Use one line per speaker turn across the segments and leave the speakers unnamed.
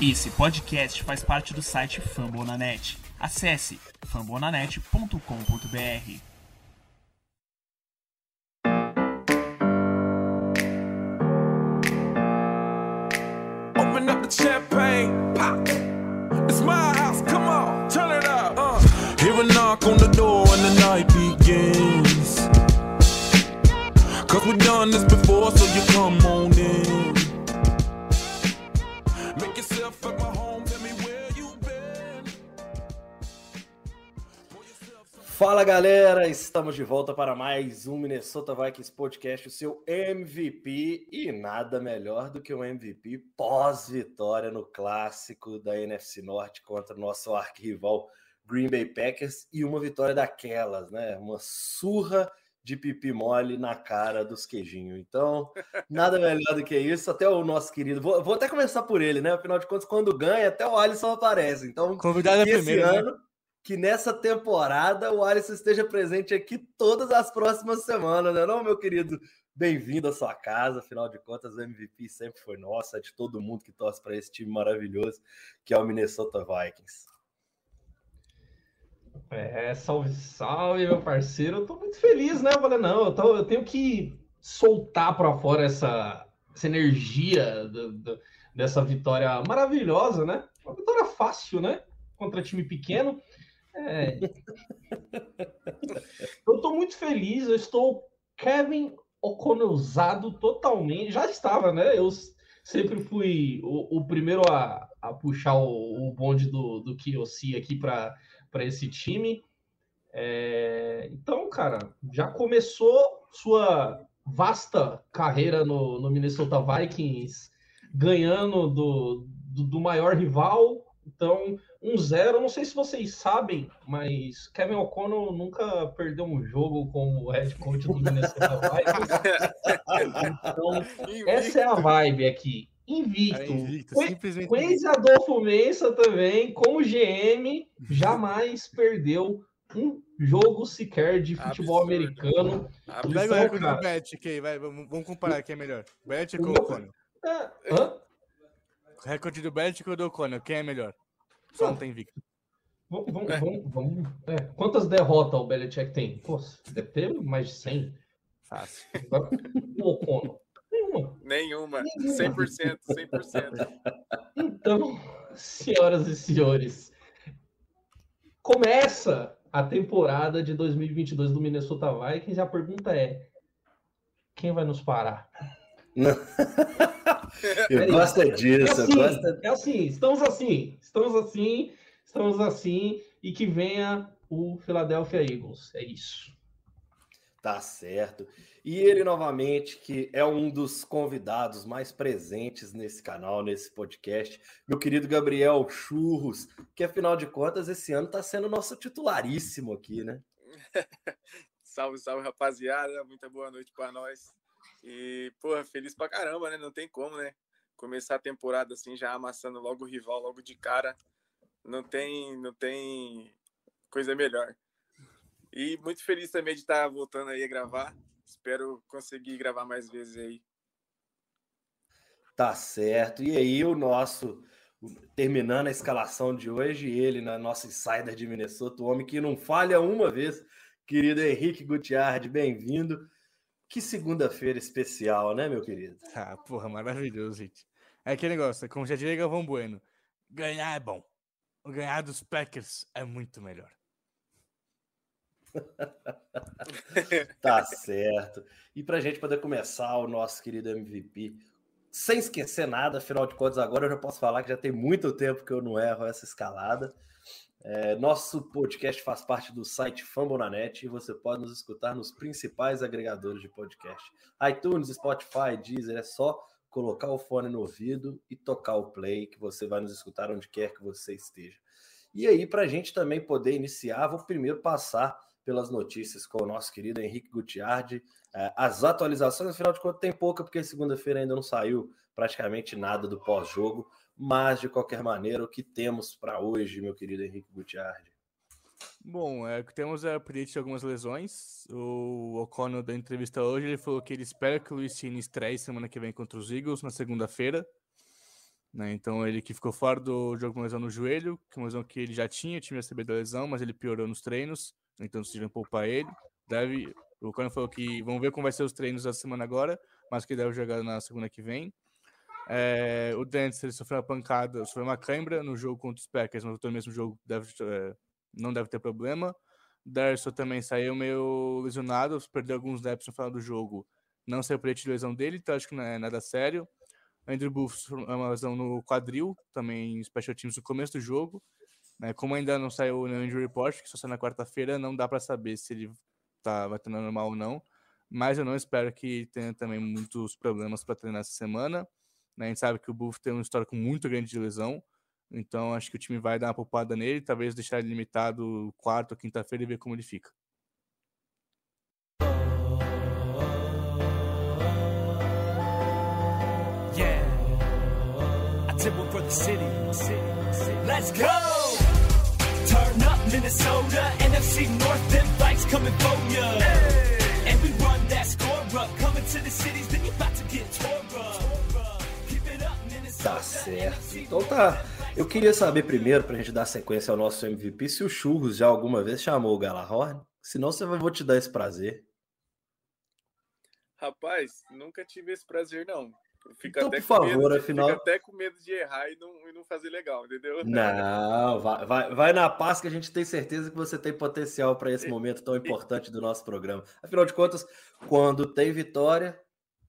Esse podcast faz parte do site Fambonanet. Acesse fambonanet.com.br.
Open up the champagne. It's my house, come on, turn it up. Uh. Hear a knock on the door the night begins. Cause we've done this before, so you come on in.
Fala galera, estamos de volta para mais um Minnesota Vikings Podcast, o seu MVP e nada melhor do que um MVP pós-vitória no clássico da NFC Norte contra o nosso arquirrival Green Bay Packers e uma vitória daquelas, né? Uma surra de pipi mole na cara dos queijinhos. Então, nada melhor do que isso. Até o nosso querido, vou, vou até começar por ele, né? Afinal de contas, quando ganha, até o Alisson aparece. Então,
Convidado é
esse
primeiro. né?
Que nessa temporada o Alisson esteja presente aqui todas as próximas semanas, né? Não, meu querido? Bem-vindo à sua casa, afinal de contas, o MVP sempre foi nosso, é de todo mundo que torce para esse time maravilhoso que é o Minnesota Vikings.
É, salve, salve, meu parceiro. Eu tô muito feliz, né? Eu falei, não, eu, tô- eu tenho que soltar para fora essa, essa energia do- do- dessa vitória maravilhosa, né? Uma vitória fácil, né? Contra time pequeno. É. Eu tô muito feliz, eu estou Kevin O'Connellzado totalmente. Já estava, né? Eu sempre fui o, o primeiro a, a puxar o, o bonde do, do Kiyossi aqui para esse time. É, então, cara, já começou sua vasta carreira no, no Minnesota Vikings, ganhando do, do, do maior rival. Então, um zero. Não sei se vocês sabem, mas Kevin O'Connell nunca perdeu um jogo como head coach do Minnesota Vikings. Então, essa é a vibe aqui. Invicto.
É invicto,
Foi-
simplesmente
Quenze Adolfo Mensa também, como GM, jamais perdeu um jogo sequer de futebol
Absurdo.
americano.
Pega o recorde do Belichick aí, vai, vamos, comparar quem é melhor. Belichick ou O'Connell?
É, hã?
Recorde do Belichick ou do O'Connell, quem é melhor? Só não tem invicto.
Vamos, vamos, vamos, vamos- é. Quantas derrotas o Belichick tem? Pô, deve ter mais de 100.
Fácil.
Agora, O O'Connell. Nenhuma.
Nenhuma. 100%, 100%.
Então, senhoras e senhores, começa a temporada de 2022 do Minnesota Vikings e a pergunta é: quem vai nos parar?
Eu gosto é
É
disso, eu
assim, é assim, estamos assim, estamos assim, estamos assim, e que venha o Philadelphia Eagles. É isso.
Tá certo. E ele, novamente, que é um dos convidados mais presentes nesse canal, nesse podcast, meu querido Gabriel Churros, que afinal de contas, esse ano está sendo nosso titularíssimo aqui, né?
Salve, salve, rapaziada. Muita boa noite pra nós. E, porra, feliz pra caramba, né? Não tem como, né? Começar a temporada assim, já amassando logo o rival, logo de cara. Não tem, não tem coisa melhor. E muito feliz também de estar voltando aí a gravar. Espero conseguir gravar mais vezes aí.
Tá certo. E aí, o nosso, terminando a escalação de hoje, ele, na nossa insider de Minnesota, o homem que não falha uma vez, querido Henrique Gutiardi, bem-vindo. Que segunda-feira especial, né, meu querido?
Ah, porra, maravilhoso, gente. É aquele negócio, como já diria Galvão Bueno, ganhar é bom. O ganhar dos Packers é muito melhor.
Tá certo. E para a gente poder começar o nosso querido MVP, sem esquecer nada, afinal de contas, agora eu já posso falar que já tem muito tempo que eu não erro essa escalada. É, nosso podcast faz parte do site Fambonanet e você pode nos escutar nos principais agregadores de podcast: iTunes, Spotify, Deezer. É só colocar o fone no ouvido e tocar o play, que você vai nos escutar onde quer que você esteja. E aí, para a gente também poder iniciar, vou primeiro passar pelas notícias com o nosso querido Henrique Gutiardi. É, as atualizações, afinal de contas, tem pouca, porque segunda-feira ainda não saiu praticamente nada do pós-jogo. Mas, de qualquer maneira, o que temos para hoje, meu querido Henrique Gutiardi?
Bom, é, temos a update de algumas lesões. O O'Connell da entrevista hoje, ele falou que ele espera que o Luiz Cine estreie semana que vem contra os Eagles, na segunda-feira. Né? Então ele que ficou fora do jogo com lesão no joelho, que uma lesão que ele já tinha, tinha recebido a lesão, mas ele piorou nos treinos, então decidiram poupar ele. Deve, o Conan falou que vamos ver como vai ser os treinos da semana agora, mas que deve jogar na segunda que vem. É, o Dentz ele sofreu uma pancada, sofreu uma cãibra no jogo contra os Packers, mas no mesmo jogo deve, é, não deve ter problema. Darso também saiu meio lesionado, perdeu alguns snaps no final do jogo. Não saiu por de lesão dele, então acho que não é nada sério. Andrew Booth é uma lesão no quadril, também em special teams no começo do jogo. Né? Como ainda não saiu no injury report, que só sai na quarta-feira, não dá para saber se ele tá, vai treinar normal ou não. Mas eu não espero que tenha também muitos problemas para treinar essa semana. Né? A gente sabe que o Booth tem um histórico muito grande de lesão. Então acho que o time vai dar uma poupada nele, talvez deixar ele limitado quarta ou quinta-feira e ver como ele fica. for the city. Let's go! Turn up Minnesota, NFC North, them fights coming for ya. Hey. And we run that score up, coming to the cities, then you about to get tore up. Tá certo. Então tá. Eu queria saber primeiro, pra gente dar sequência ao nosso MVP, se o Churros já alguma vez chamou o Galahorn. Senão eu vou te dar esse prazer.
Rapaz, nunca tive esse prazer, não.
Fica então, por favor,
de,
afinal.
Fica até com medo de errar e não, e não fazer legal, entendeu?
Não, vai, vai, vai na paz que a gente tem certeza que você tem potencial para esse momento tão importante do nosso programa. Afinal de contas, quando tem vitória,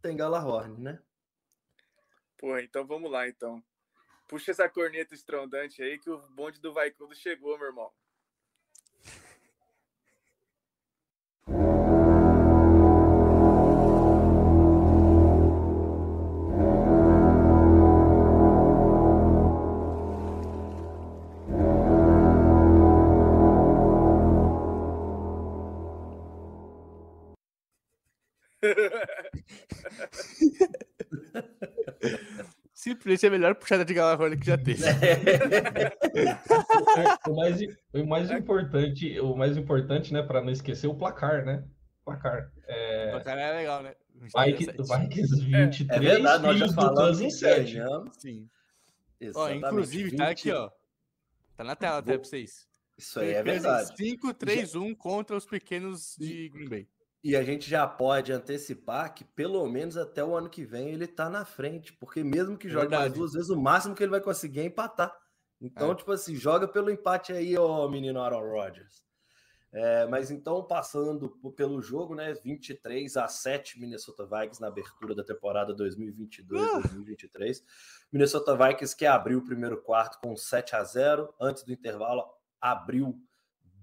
tem Galahorn, né?
Porra, então vamos lá, então. Puxa essa corneta estrondante aí que o bonde do Vaicudo chegou, meu irmão.
Simplesmente é melhor puxada de Galarrone que já teve.
o, mais, o mais importante, o mais importante, né, para não esquecer o placar, né?
Placar. É... O placar é legal, né?
Vikings 23,
é, é verdade, nós já falamos em 7.
Sim. Ó, inclusive, 20... tá aqui, ó. Tá na tela até pra vocês.
Isso aí é verdade.
5-3-1 contra os pequenos de Green Bay.
E a gente já pode antecipar que pelo menos até o ano que vem ele tá na frente, porque mesmo que jogue Verdade. mais duas vezes, o máximo que ele vai conseguir é empatar. Então, é. tipo assim, joga pelo empate aí, ó, menino Aaron Rodgers. É, mas então, passando pelo jogo, né? 23 a 7 Minnesota Vikings na abertura da temporada 2022-2023. Uh! Minnesota Vikings que abriu o primeiro quarto com 7 a 0 antes do intervalo, abriu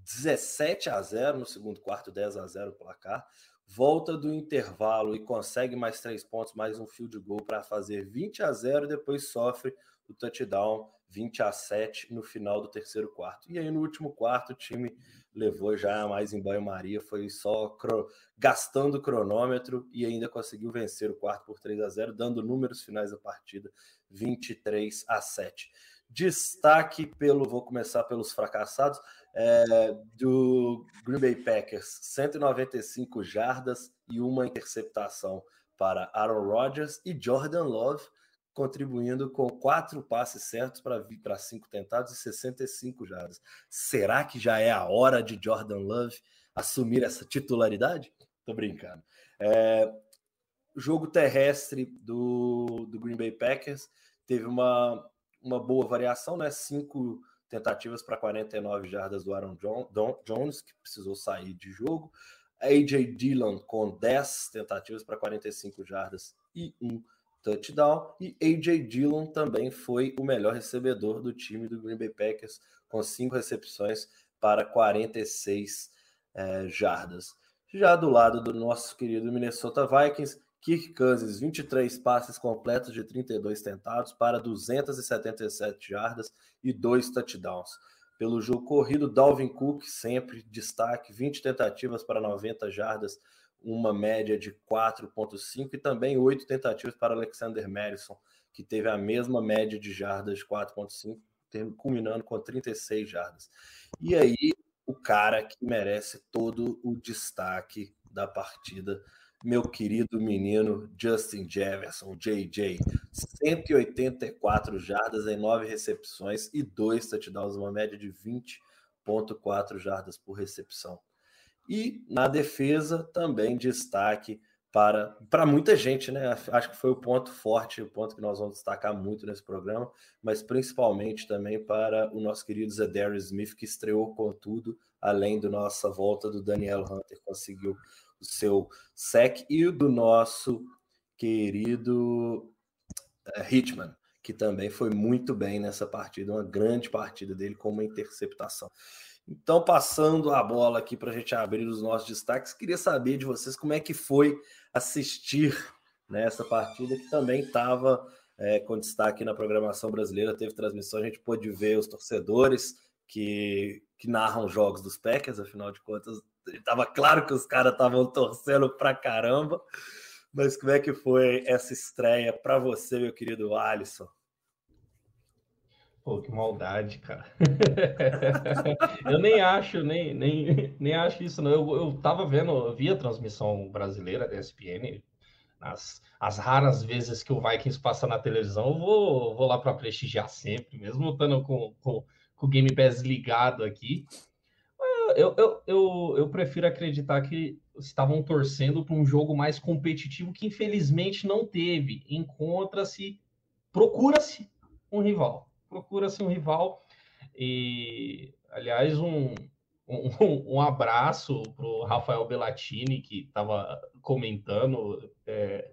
17 a 0 no segundo quarto, 10 a 0 o placar. Volta do intervalo e consegue mais três pontos, mais um field goal para fazer 20 a 0 depois sofre o touchdown 20 a 7 no final do terceiro quarto. E aí no último quarto o time levou já mais em banho-maria, foi só cro... gastando cronômetro e ainda conseguiu vencer o quarto por 3 a 0, dando números finais da partida 23 a 7. Destaque pelo, vou começar pelos fracassados, é, do Green Bay Packers, 195 jardas e uma interceptação para Aaron Rodgers e Jordan Love, contribuindo com quatro passes certos para cinco tentados e 65 jardas. Será que já é a hora de Jordan Love assumir essa titularidade? Tô brincando. É, jogo terrestre do, do Green Bay Packers teve uma, uma boa variação, né? Cinco tentativas para 49 jardas do Aaron Jones, que precisou sair de jogo. AJ Dillon com 10 tentativas para 45 jardas e um touchdown. E AJ Dillon também foi o melhor recebedor do time do Green Bay Packers, com cinco recepções para 46 é, jardas. Já do lado do nosso querido Minnesota Vikings, Kirk Cousins, 23 passes completos de 32 tentados para 277 jardas e dois touchdowns. Pelo jogo corrido, Dalvin Cook, sempre destaque, 20 tentativas para 90 jardas, uma média de 4,5 e também 8 tentativas para Alexander Madison, que teve a mesma média de jardas de 4,5, culminando com 36 jardas. E aí, o cara que merece todo o destaque da partida meu querido menino Justin Jefferson, JJ. 184 jardas em 9 recepções e 2 touchdowns, uma média de 20,4 jardas por recepção. E na defesa, também destaque para, para muita gente, né? Acho que foi o ponto forte, o ponto que nós vamos destacar muito nesse programa, mas principalmente também para o nosso querido Zedarius Smith, que estreou com tudo, além da nossa volta do Daniel Hunter, conseguiu seu sec, e do nosso querido uh, Hitman, que também foi muito bem nessa partida, uma grande partida dele com uma interceptação. Então, passando a bola aqui para a gente abrir os nossos destaques, queria saber de vocês como é que foi assistir nessa partida que também estava é, com destaque na programação brasileira, teve transmissão, a gente pôde ver os torcedores que, que narram jogos dos Packers, afinal de contas, estava claro que os caras estavam torcendo pra caramba. Mas como é que foi essa estreia para você, meu querido Alisson?
Pô, que maldade, cara. eu nem acho, nem, nem, nem acho isso, não. Eu, eu tava vendo, eu vi a transmissão brasileira da ESPN, as, as raras vezes que o Vikings passa na televisão, eu vou, vou lá para prestigiar sempre, mesmo estando com, com, com o Game Pass ligado aqui. Eu, eu, eu, eu prefiro acreditar que estavam torcendo para um jogo mais competitivo que infelizmente não teve. Encontra-se, procura-se um rival procura-se um rival. E, aliás, um, um, um abraço para o Rafael Bellatini, que estava comentando. É,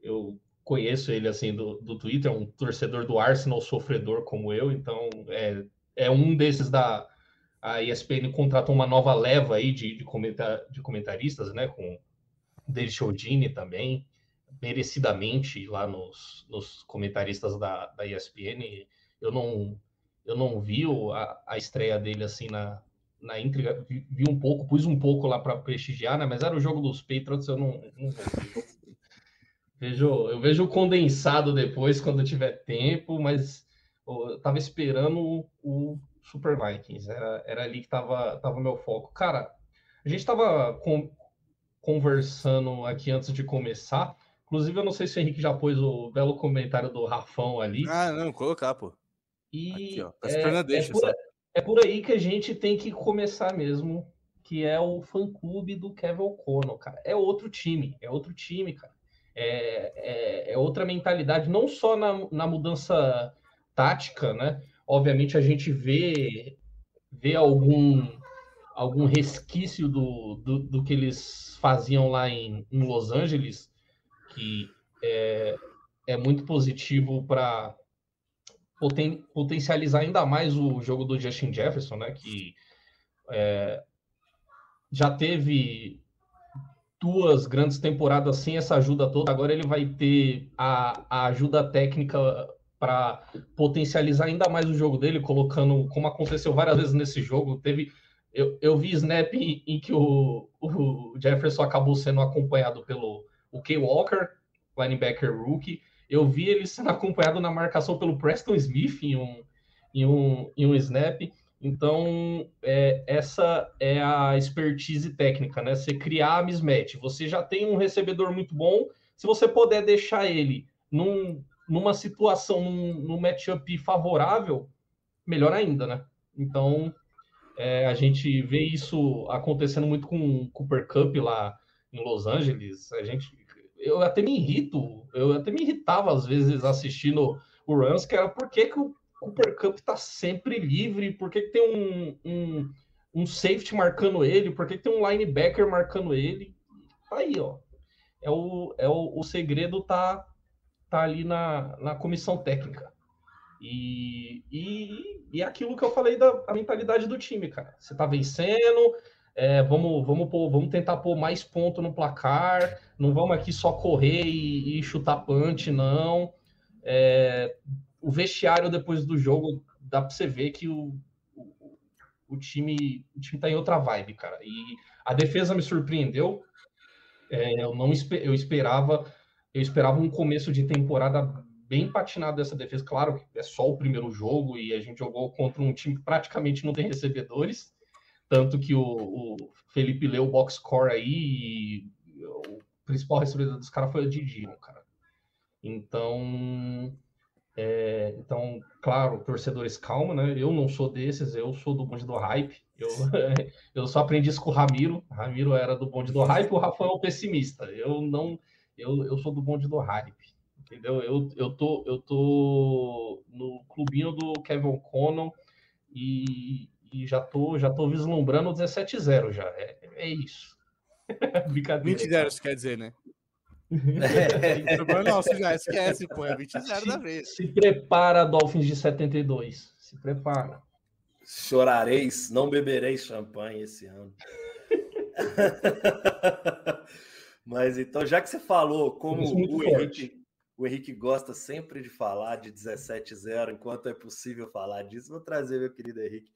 eu conheço ele assim do, do Twitter, é um torcedor do Arsenal sofredor como eu, então é, é um desses da. A ESPN contratou uma nova leva aí de, de, comentar, de comentaristas, né? Com David Chodini também, merecidamente lá nos, nos comentaristas da, da ESPN eu não eu não vi a, a estreia dele assim na, na íntegra, vi, vi, um pouco, pus um pouco lá para prestigiar, né? Mas era o jogo dos Patriots, eu não, não vejo, eu vejo o condensado depois quando tiver tempo, mas eu tava esperando o Super Vikings, era, era ali que tava tava meu foco. Cara, a gente tava com, conversando aqui antes de começar, inclusive eu não sei se o Henrique já pôs o belo comentário do Rafão ali.
Ah, não, colocar, pô.
E Aqui, ó, tá é, deixa, é, por, é, por, aí que a gente tem que começar mesmo, que é o fã-clube do Kevin O'Connell, cara. É outro time, é outro time, cara. É, é, é, outra mentalidade, não só na, na mudança tática, né? Obviamente a gente vê, vê algum, algum resquício do, do, do que eles faziam lá em, em Los Angeles, que é, é muito positivo para poten potencializar ainda mais o jogo do Justin Jefferson, né? Que é, já teve duas grandes temporadas sem essa ajuda toda. Agora ele vai ter a, a ajuda técnica para potencializar ainda mais o jogo dele, colocando, como aconteceu várias vezes nesse jogo, teve. Eu, eu vi snap em, em que o, o Jefferson acabou sendo acompanhado pelo o Kay Walker, linebacker rookie, eu vi ele sendo acompanhado na marcação pelo Preston Smith em um, em um, em um snap. Então, é, essa é a expertise técnica, né? Você criar a mismatch. Você já tem um recebedor muito bom. Se você puder deixar ele num, numa situação, num, num matchup favorável, melhor ainda, né? Então, é, a gente vê isso acontecendo muito com o Cooper Cup lá em Los Angeles. A gente eu até me irrito, eu até me irritava às vezes assistindo o Rams, que era por que, que o Cooper Cup tá sempre livre, por que, que tem um, um, um, safety marcando ele, por que, que tem um linebacker marcando ele. Tá aí, ó. É o, é o, o segredo tá, tá ali na, na comissão técnica. E, e, e é aquilo que eu falei da mentalidade do time, cara. Você tá vencendo, é, vamos, vamos, pôr, vamos tentar pôr mais ponto no placar, não vamos aqui só correr e, e chutar punch, não. É, o vestiário depois do jogo, dá para você ver que o, o, o, time, o time tá em outra vibe, cara. E a defesa me surpreendeu. É, eu não eu esperava, eu esperava um começo de temporada bem patinado dessa defesa. Claro que é só o primeiro jogo e a gente jogou contra um time que praticamente não tem recebedores tanto que o, o Felipe leu o box score aí e o principal recebedor dos caras foi o Didi, cara. Então, é, então, claro, torcedores, calma, né? Eu não sou desses, eu sou do bonde do hype. Eu, eu só aprendi isso com o Ramiro. O Ramiro era do bonde do hype, o Rafael é o pessimista. Eu não, eu, eu sou do bonde do hype. Entendeu? Eu, eu, tô, eu tô no clubinho do Kevin O'Connell e, e já tô, já tô vislumbrando o 17-0 já. É, é isso.
Brincadeira. 20 0 quer dizer, né? É. Não, você já esquece, pô, é 20 0 da vez.
Se prepara, Dolphins de 72. Se prepara.
Chorareis, não bebereis champanhe esse ano. Mas então, já que você falou como o Henrique, o Henrique gosta sempre de falar de 17-0, enquanto é possível falar disso, vou trazer meu querido Henrique.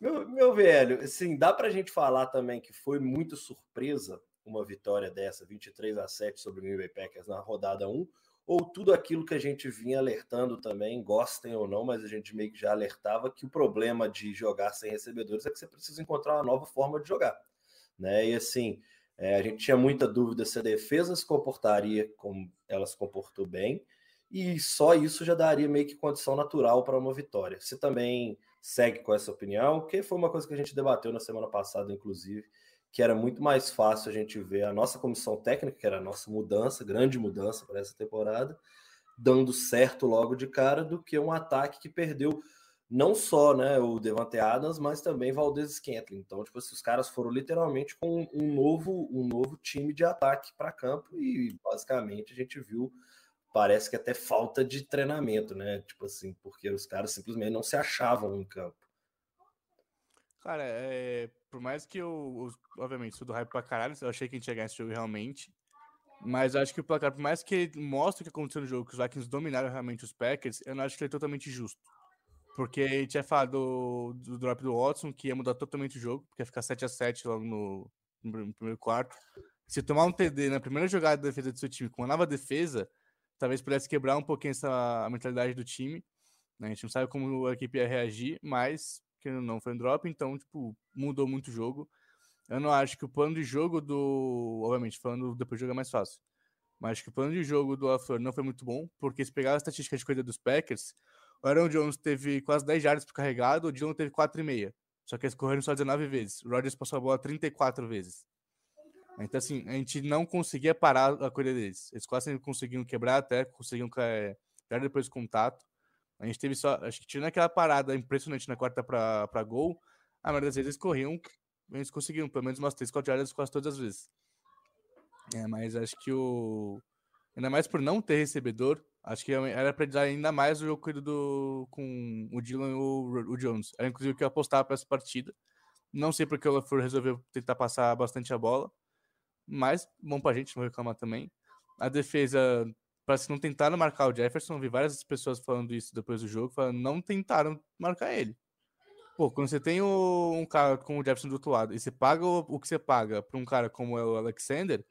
Meu, meu velho, assim, dá para a gente falar também que foi muito surpresa uma vitória dessa, 23 a 7 sobre o Green Bay Packers na rodada 1, ou tudo aquilo que a gente vinha alertando também, gostem ou não, mas a gente meio que já alertava que o problema de jogar sem recebedores é que você precisa encontrar uma nova forma de jogar, né? E assim, é, a gente tinha muita dúvida se a defesa se comportaria como ela se comportou bem, e só isso já daria meio que condição natural para uma vitória. Você também segue com essa opinião, que foi uma coisa que a gente debateu na semana passada, inclusive, que era muito mais fácil a gente ver a nossa comissão técnica, que era a nossa mudança, grande mudança para essa temporada, dando certo logo de cara, do que um ataque que perdeu não só né, o Devante Adams, mas também Valdez Scantling. Então, tipo, os caras foram literalmente com um novo, um novo time de ataque para campo e basicamente a gente viu, parece que até falta de treinamento, né? Tipo assim, porque os caras simplesmente não se achavam em campo.
Cara, é, por mais que eu, obviamente, sou do hype pra caralho, eu achei que a gente ia ganhar esse jogo realmente. Mas acho que o placar, por mais que ele mostre o que aconteceu no jogo, que os Vikings dominaram realmente os Packers, eu não acho que ele é totalmente justo. Porque a gente tinha falado do, do drop do Watson, que ia mudar totalmente o jogo, porque ia ficar 7 a 7 logo no, no primeiro quarto. Se tomar um TD na primeira jogada da defesa do seu time com uma nova defesa, talvez pudesse quebrar um pouquinho essa a mentalidade do time. Né? A gente não sabe como a equipe ia reagir, mas que não foi um drop, então, tipo, mudou muito o jogo. Eu não acho que o plano de jogo do. Obviamente, falando depois do jogo é mais fácil. Mas acho que o plano de jogo do LaFleur não foi muito bom, porque se pegar a estatística de corrida dos Packers, o Aaron Jones teve quase 10 jardas por carregado, o Dillon teve 4,5. Só que eles correram só 19 vezes. O Rodgers passou a bola 34 vezes. Então, assim, a gente não conseguia parar a corrida deles. Eles quase conseguiam quebrar até, conseguiam é, depois do contato. A gente teve só, acho que tirando aquela parada impressionante na quarta para gol, a maioria das vezes eles corriam, eles conseguiam pelo menos umas 3, 4 jardas quase todas as vezes. É, mas acho que o. Ainda mais por não ter recebedor, Acho que era para dar ainda mais o jogo do, com o Dylan e o, o Jones. Era inclusive o que eu apostava para essa partida. Não sei porque o LaFleur resolveu tentar passar bastante a bola, mas bom para a gente, não reclamar também. A defesa, parece que não tentaram marcar o Jefferson. Vi várias pessoas falando isso depois do jogo, falando não tentaram marcar ele. Pô, quando você tem o, um cara como o Jefferson do outro lado e você paga o, o que você paga para um cara como é o Alexander,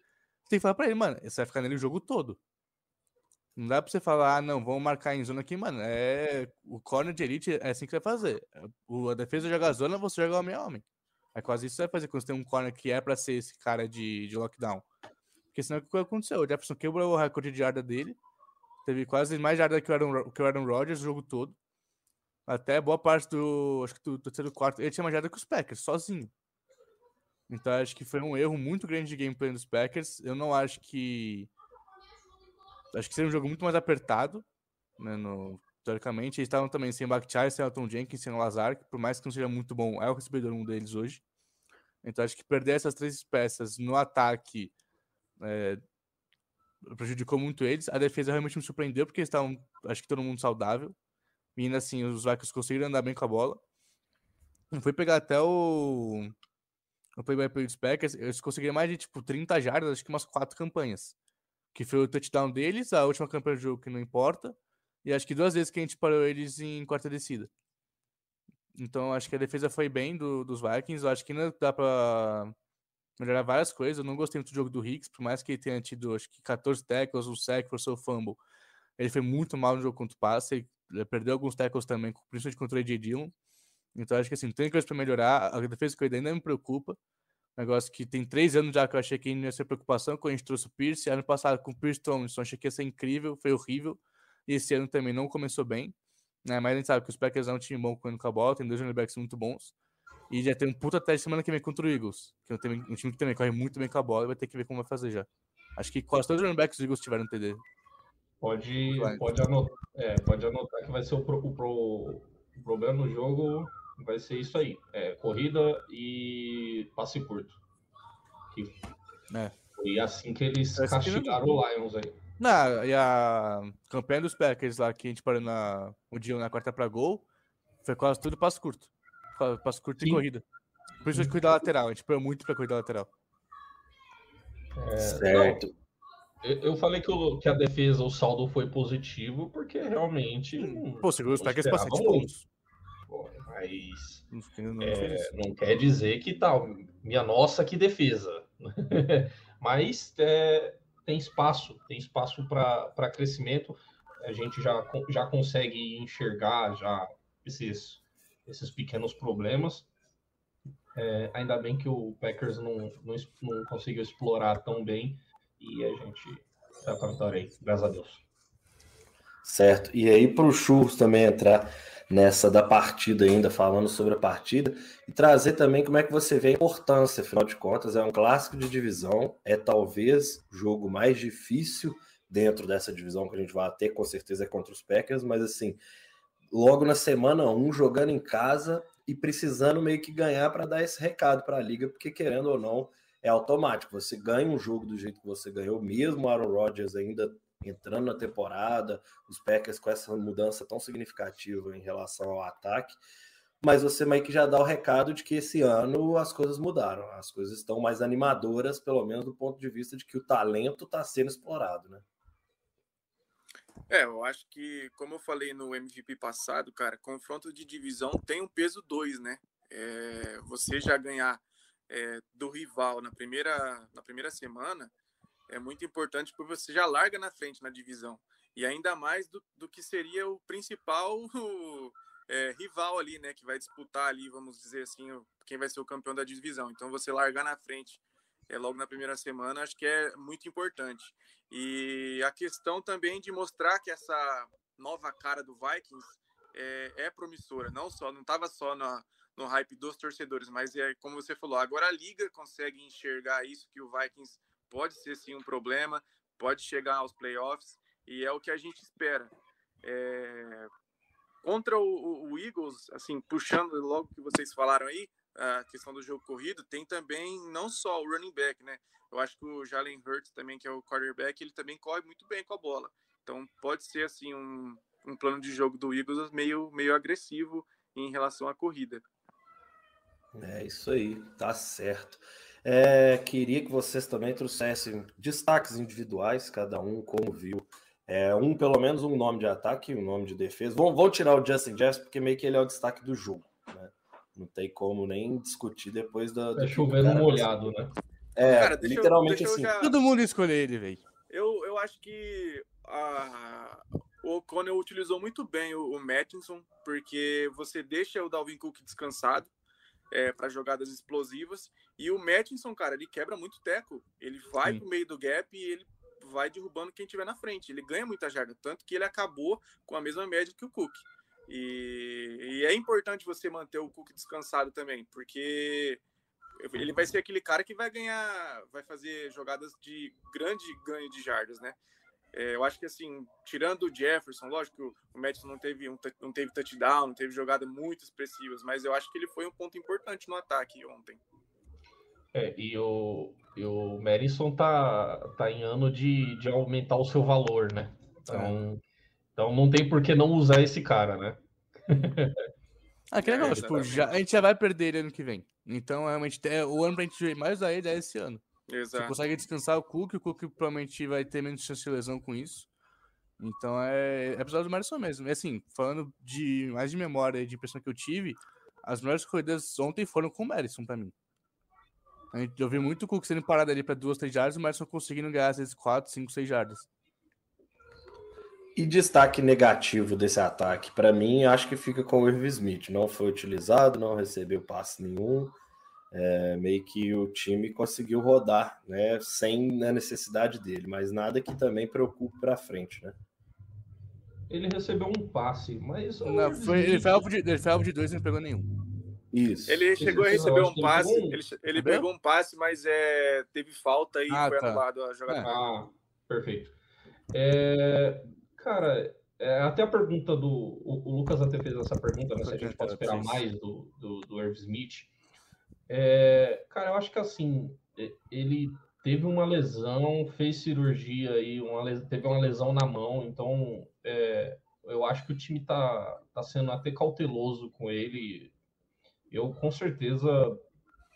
você tem que falar para ele, mano, você vai ficar nele o jogo todo. Não dá pra você falar, ah, não, vamos marcar em zona aqui, mano. É, o corner de elite é assim que você vai fazer. O, a defesa joga a zona, você joga homem a homem. É quase isso que você vai fazer quando você tem um corner que é pra ser esse cara de, de lockdown. Porque senão o que aconteceu? O Jefferson quebrou o recorde de yarda dele. Teve quase mais yarda que o Aaron, que o Aaron Rodgers o jogo todo. Até boa parte do. Acho que do terceiro quarto. Ele tinha mais yarda que os Packers, sozinho. Então acho que foi um erro muito grande de gameplay dos Packers. Eu não acho que Acho que seria um jogo muito mais apertado, né, no, teoricamente. Eles estavam também sem Bakhtiari, sem Elton Jenkins, sem Lazar, que por mais que não seja muito bom, é o recebedor um deles hoje. Então acho que perder essas três peças no ataque é, prejudicou muito eles. A defesa realmente me surpreendeu, porque eles estavam, acho que todo mundo saudável. E ainda assim, os Vikings conseguiram andar bem com a bola. Não foi pegar até o, o play-by-play dos Packers, eles conseguiram mais de tipo 30 jardas, acho que umas quatro campanhas que foi o touchdown deles, a última campanha do jogo que não importa, e acho que duas vezes que a gente parou eles em quarta descida. Então acho que a defesa foi bem do, dos Vikings, eu acho que ainda dá pra melhorar várias coisas, eu não gostei muito do jogo do Hicks, por mais que ele tenha tido acho que 14 tackles, um sack, seu fumble, ele foi muito mal no jogo contra o passe, ele perdeu alguns tackles também, principalmente contra o AJ Dillon, então acho que assim, tem coisa para melhorar, a defesa que ainda me preocupa, Negócio que tem três anos já que eu achei que não ia ser preocupação, quando a gente trouxe o Pierce. Ano passado com o Pierce Thompson, achei que ia ser incrível, foi horrível. E esse ano também não começou bem. Né? Mas a gente sabe que os Packers é um time bom correndo com a bola, tem dois running backs muito bons. E já tem um puta teste semana que vem contra o Eagles, que é um time que também corre muito bem com a bola e vai ter que ver como vai fazer já. Acho que quase todos os running backs dos Eagles tiveram TD.
Pode, pode, anotar, é, pode anotar que vai ser o, pro, o, pro, o problema no jogo vai ser isso aí. É, corrida e passe curto. Que é. Foi assim que eles Parece castigaram que não... o Lions aí.
Não, e a campanha dos Packers lá que a gente parou na, o dia na quarta para gol foi quase tudo passo curto. Passo curto Sim. e corrida. Por isso a gente cuida da lateral, a gente parou muito para cuidar da lateral.
É, certo. Não, eu falei que, o, que, a defesa, o saldo foi positivo, porque realmente.
Pô, segurou os Packers para 7 pontos.
Mas. Não, é, não quer dizer que tal. Tá, minha nossa, que defesa. mas é, tem espaço, tem espaço para crescimento. A gente já, já consegue enxergar já esses, esses pequenos problemas. É, ainda bem que o Packers não, não, não conseguiu explorar tão bem e a gente está para aí, graças a Deus.
Certo. E aí para o Churros também entrar nessa da partida ainda, falando sobre a partida, e trazer também como é que você vê a importância, afinal de contas, é um clássico de divisão, é talvez o jogo mais difícil dentro dessa divisão que a gente vai ter, com certeza é contra os Packers, mas assim, logo na semana 1, um, jogando em casa e precisando meio que ganhar para dar esse recado para a liga, porque querendo ou não, é automático. Você ganha um jogo do jeito que você ganhou, mesmo Aaron Rodgers ainda entrando na temporada, os Packers com essa mudança tão significativa em relação ao ataque, mas você meio que já dá o recado de que esse ano as coisas mudaram, as coisas estão mais animadoras, pelo menos do ponto de vista de que o talento está sendo explorado, né?
É, eu acho que, como eu falei no MVP passado, cara, confronto de divisão tem um peso 2, né? É, você já ganhar é, do rival na primeira, na primeira semana é muito importante porque você já larga na frente na divisão. E ainda mais do, do que seria o principal é, rival ali, né? Que vai disputar ali, vamos dizer assim, quem vai ser o campeão da divisão. Então você largar na frente é, logo na primeira semana, acho que é muito importante. E a questão também de mostrar que essa nova cara do Vikings é, é promissora, não só, não estava só na, no hype dos torcedores, mas é como você falou, agora a liga consegue enxergar isso que o Vikings pode ser sim um problema, pode chegar aos playoffs e é o que a gente espera. É... Contra o, o, Eagles, assim, puxando logo que vocês falaram aí, a questão do jogo corrido, tem também não só o running back, né? Eu acho que o Jalen Hurts também, que é o quarterback, ele também corre muito bem com a bola. Então pode ser assim um, um plano de jogo do Eagles meio, meio agressivo em relação à corrida.
É isso aí, tá certo. É, queria que vocês também trouxessem destaques individuais, cada um como viu. É, um, pelo menos, um nome de ataque, um nome de defesa. Vou, vou tirar o Justin Jefferson, porque meio que ele é o destaque do jogo. Né? Não tem como nem discutir depois da.
É chovendo molhado, né?
É, cara, literalmente eu, assim. Já...
Todo mundo escolhe ele, velho.
Eu, eu acho que a, o O'Connell utilizou muito bem o, o Mattinson, porque você deixa o Dalvin Cook descansado é, para jogadas explosivas. E o Mattinson, cara, ele quebra muito teco. Ele vai Sim. pro meio do gap e ele vai derrubando quem tiver na frente. Ele ganha muita jarda, tanto que ele acabou com a mesma média que o Cook. E, e é importante você manter o Cook descansado também, porque ele vai ser aquele cara que vai ganhar, vai fazer jogadas de grande ganho de jardas, né? É, eu acho que assim, tirando o Jefferson, lógico que o, Madison não teve, um, não teve touchdown, não teve jogada muito expressivas, mas eu acho que ele foi um ponto importante no ataque ontem.
É, e o, e o Madison tá, tá em ano de, de aumentar o seu valor, né? Então, é. então não tem por que não usar esse cara, né?
ah, que legal, é, tipo, já, a gente já vai perder ele ano que vem. Então, realmente, é, o ano pra gente mais usar ele é esse ano. Exato. Você consegue descansar o Cook, o Cook provavelmente vai ter menos chance de lesão com isso. Então é, é episódio do Madison mesmo. E assim, falando de mais de memória de impressão que eu tive, as melhores corridas ontem foram com o Madison pra mim. A gente, eu vi muito o Cook sendo parado ali para duas, três jardas, o Madison conseguindo ganhar às vezes quatro, cinco, seis jardas.
E destaque negativo desse ataque, para mim, acho que fica com o Irv Smith. Não foi utilizado, não recebeu passe nenhum. É, meio que o time conseguiu rodar, né, sem a necessidade dele, mas nada que também preocupe para frente, né?
Ele recebeu um passe, mas
Não, foi, ele, foi alvo de, ele foi alvo de dois e não pegou nenhum.
Isso.
Ele chegou a receber um
ele
passe, ele, ele pegou um passe, mas é, teve falta e
Ah,
foi
tá.
anulado a jogada.
Ah, perfeito. É, cara, é, até a pergunta do. O, o Lucas até fez essa pergunta, né? Se a gente pode esperar mais do, do, do Irv Smith. É, cara, eu acho que assim, ele teve uma lesão, fez cirurgia aí, uma, teve uma lesão na mão, então é, eu acho que o time tá, tá sendo até cauteloso com ele. Eu com certeza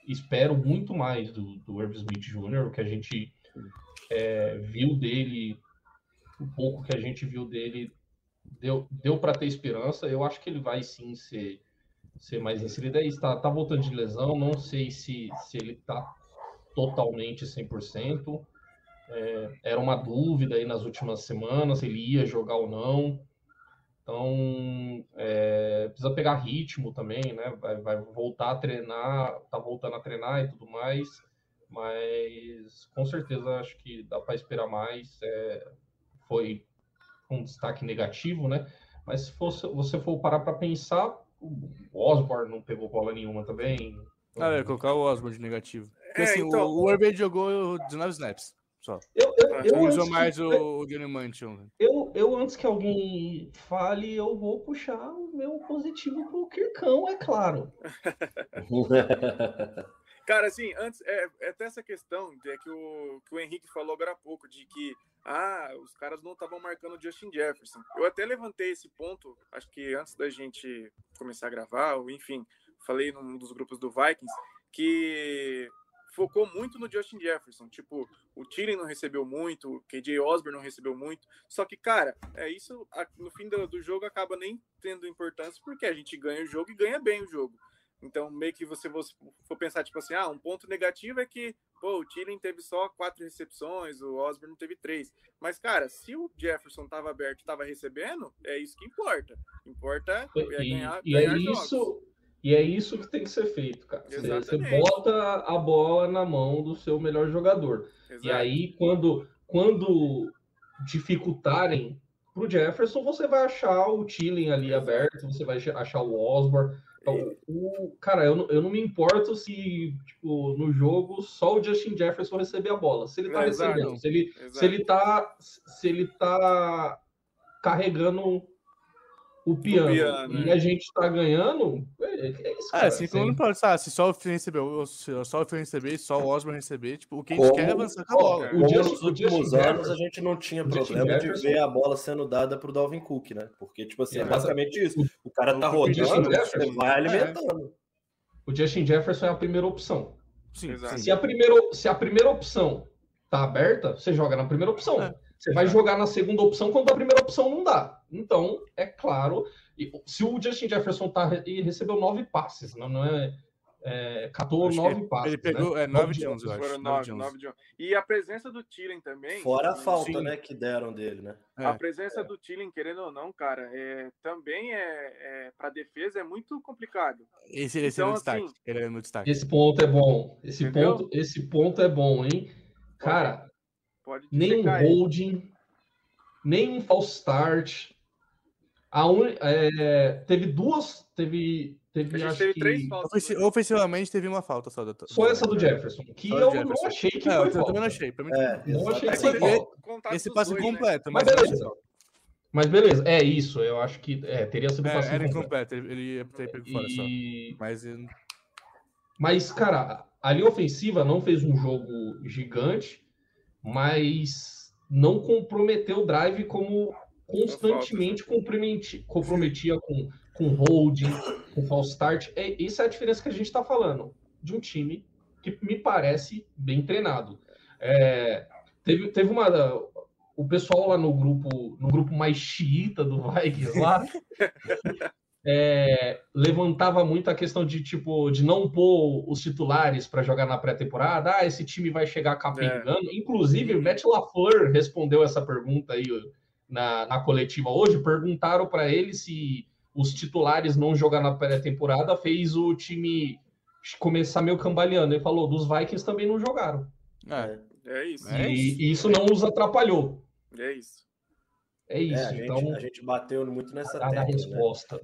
espero muito mais do, do Irv Smith Jr., o que a gente é, viu dele, o pouco que a gente viu dele, deu, deu para ter esperança. Eu acho que ele vai sim ser, ser mais inserido. Aí está tá voltando de lesão, não sei se, se ele está totalmente 100%. É, era uma dúvida aí nas últimas semanas, se ele ia jogar ou não. Então, é, precisa pegar ritmo também, né? Vai, vai voltar a treinar, tá voltando a treinar e tudo mais, mas com certeza acho que dá para esperar mais. É, foi um destaque negativo, né? Mas se fosse, você for parar para pensar, o Osborne não pegou bola nenhuma também.
Ah, eu ia colocar o Osborne de negativo. Porque
É,
assim,
então-
o, o Herbert jogou 19 snaps. Só.
Eu, eu, eu,
Ele
antes
usou
que-
mais o, o Johnny Mantion.
eu, eu, antes que alguém fale, eu vou puxar o meu positivo pro Kirkão, é claro.
Cara, assim, antes, é, é até essa questão é que, o, que o Henrique falou agora há pouco, de que ah, os caras não estavam marcando o Justin Jefferson. Eu até levantei esse ponto, acho que antes da gente começar a gravar, ou enfim, falei num dos grupos do Vikings, que focou muito no Justin Jefferson. Tipo, o Thielen não recebeu muito, o KJ Osborne não recebeu muito. Só que, cara, é isso no fim do, do jogo acaba nem tendo importância, porque a gente ganha o jogo e ganha bem o jogo. Então, meio que você for pensar, tipo assim, ah, um ponto negativo é que, pô, o Thielen teve só quatro recepções, o Osborne teve três. Mas, cara, se o Jefferson tava aberto e tava recebendo, é isso que importa. Importa é
E,
ganhar,
e é
ganhar jogos.
isso, e é isso que tem que ser feito, cara. Você, bota a bola na mão do seu melhor jogador. E
Exato.
aí, quando, quando dificultarem pro Jefferson, você vai achar o Tilling ali
Exato.
aberto, você vai achar o Osborne. Então, o, cara, eu, não- eu não me importo se, tipo, no jogo só o Justin Jefferson receber a bola. Se ele tá
É, exato.
recebendo, se ele,
Exato.
se ele tá, se ele tá carregando o piano,
piano,
e
é.
a gente tá ganhando, é, é isso,
Ah,
cara.
assim, não pode, sabe, se só o Phil recebeu, se só o Phil receber, só o Osborne receber, tipo, o que a gente
Como-
quer é avançar com a bola.
o
Como
Justin-
nos
o
últimos anos
Jefferson-
a gente não tinha
o
problema de ver a bola sendo dada pro Dalvin Cook, né? Porque, tipo assim, é basicamente isso. O cara tá
O
rodando, você vai alimentando.
O Justin Jefferson é a primeira opção.
Sim.
Se a primeira, se a primeira opção tá aberta, você joga na primeira opção.
É,
você vai jogar na segunda opção quando a primeira opção não dá. Então, é claro, e se o Justin Jefferson tá e recebeu nove passes, não, não é, é 14,
Acho
nove passes.
Ele pegou,
né?
é 9 de 11, eu acho.
Foram
9
nove,
de 11.
nove de onze. E a presença do Thielen também.
Fora a falta,
Sim.
né, que deram dele, né?
É.
A presença do Thielen, querendo ou não, cara, é, também é, é para defesa é muito complicado.
Esse, esse é
Então,
o destaque.
assim,
Ele é meu destaque.
Esse ponto é bom. Esse
Entendeu?
ponto, esse ponto é bom, hein? Cara,
Pode
nem um holding, nem um false start. A un... é, teve duas, teve, teve acho
teve
que
três faltas. Né?
ofensivamente teve uma falta só. Do,
só essa do Jefferson, que
do
eu
Jefferson.
não achei que
É,
foi
eu
falta.
também não achei. Pra mim,
É,
Não achei que foi
Esse-
falta.
esse passe
dois, né?
completo,
Mas
mas,
beleza. Mas beleza, é isso. Eu acho que é, teria sido
é,
passe
era
incompleto.
Ele, ele ia ter pego fora só. Mas
Mas, cara, a linha ofensiva não fez um jogo gigante, mas não comprometeu o drive como constantemente comprometi- comprometia com, com holding, com false start. É, essa é a diferença que a gente está falando de um time que me parece bem treinado. É, teve, teve uma. O pessoal lá no grupo, no grupo mais xiita do Vikings lá, é, levantava muito a questão de tipo de não pôr os titulares para jogar na pré-temporada. Ah, esse time vai chegar capengando. Inclusive, o Matt LaFleur respondeu essa pergunta aí na, na coletiva hoje. Perguntaram para ele se os titulares não jogar na pré-temporada fez o time começar meio cambaleando. Ele falou, dos Vikings também não jogaram.
É,
É isso.
É
e,
isso.
e isso não os atrapalhou.
É isso.
É isso.
É, a, gente,
então,
a gente bateu muito nessa
a, a
tecla, né?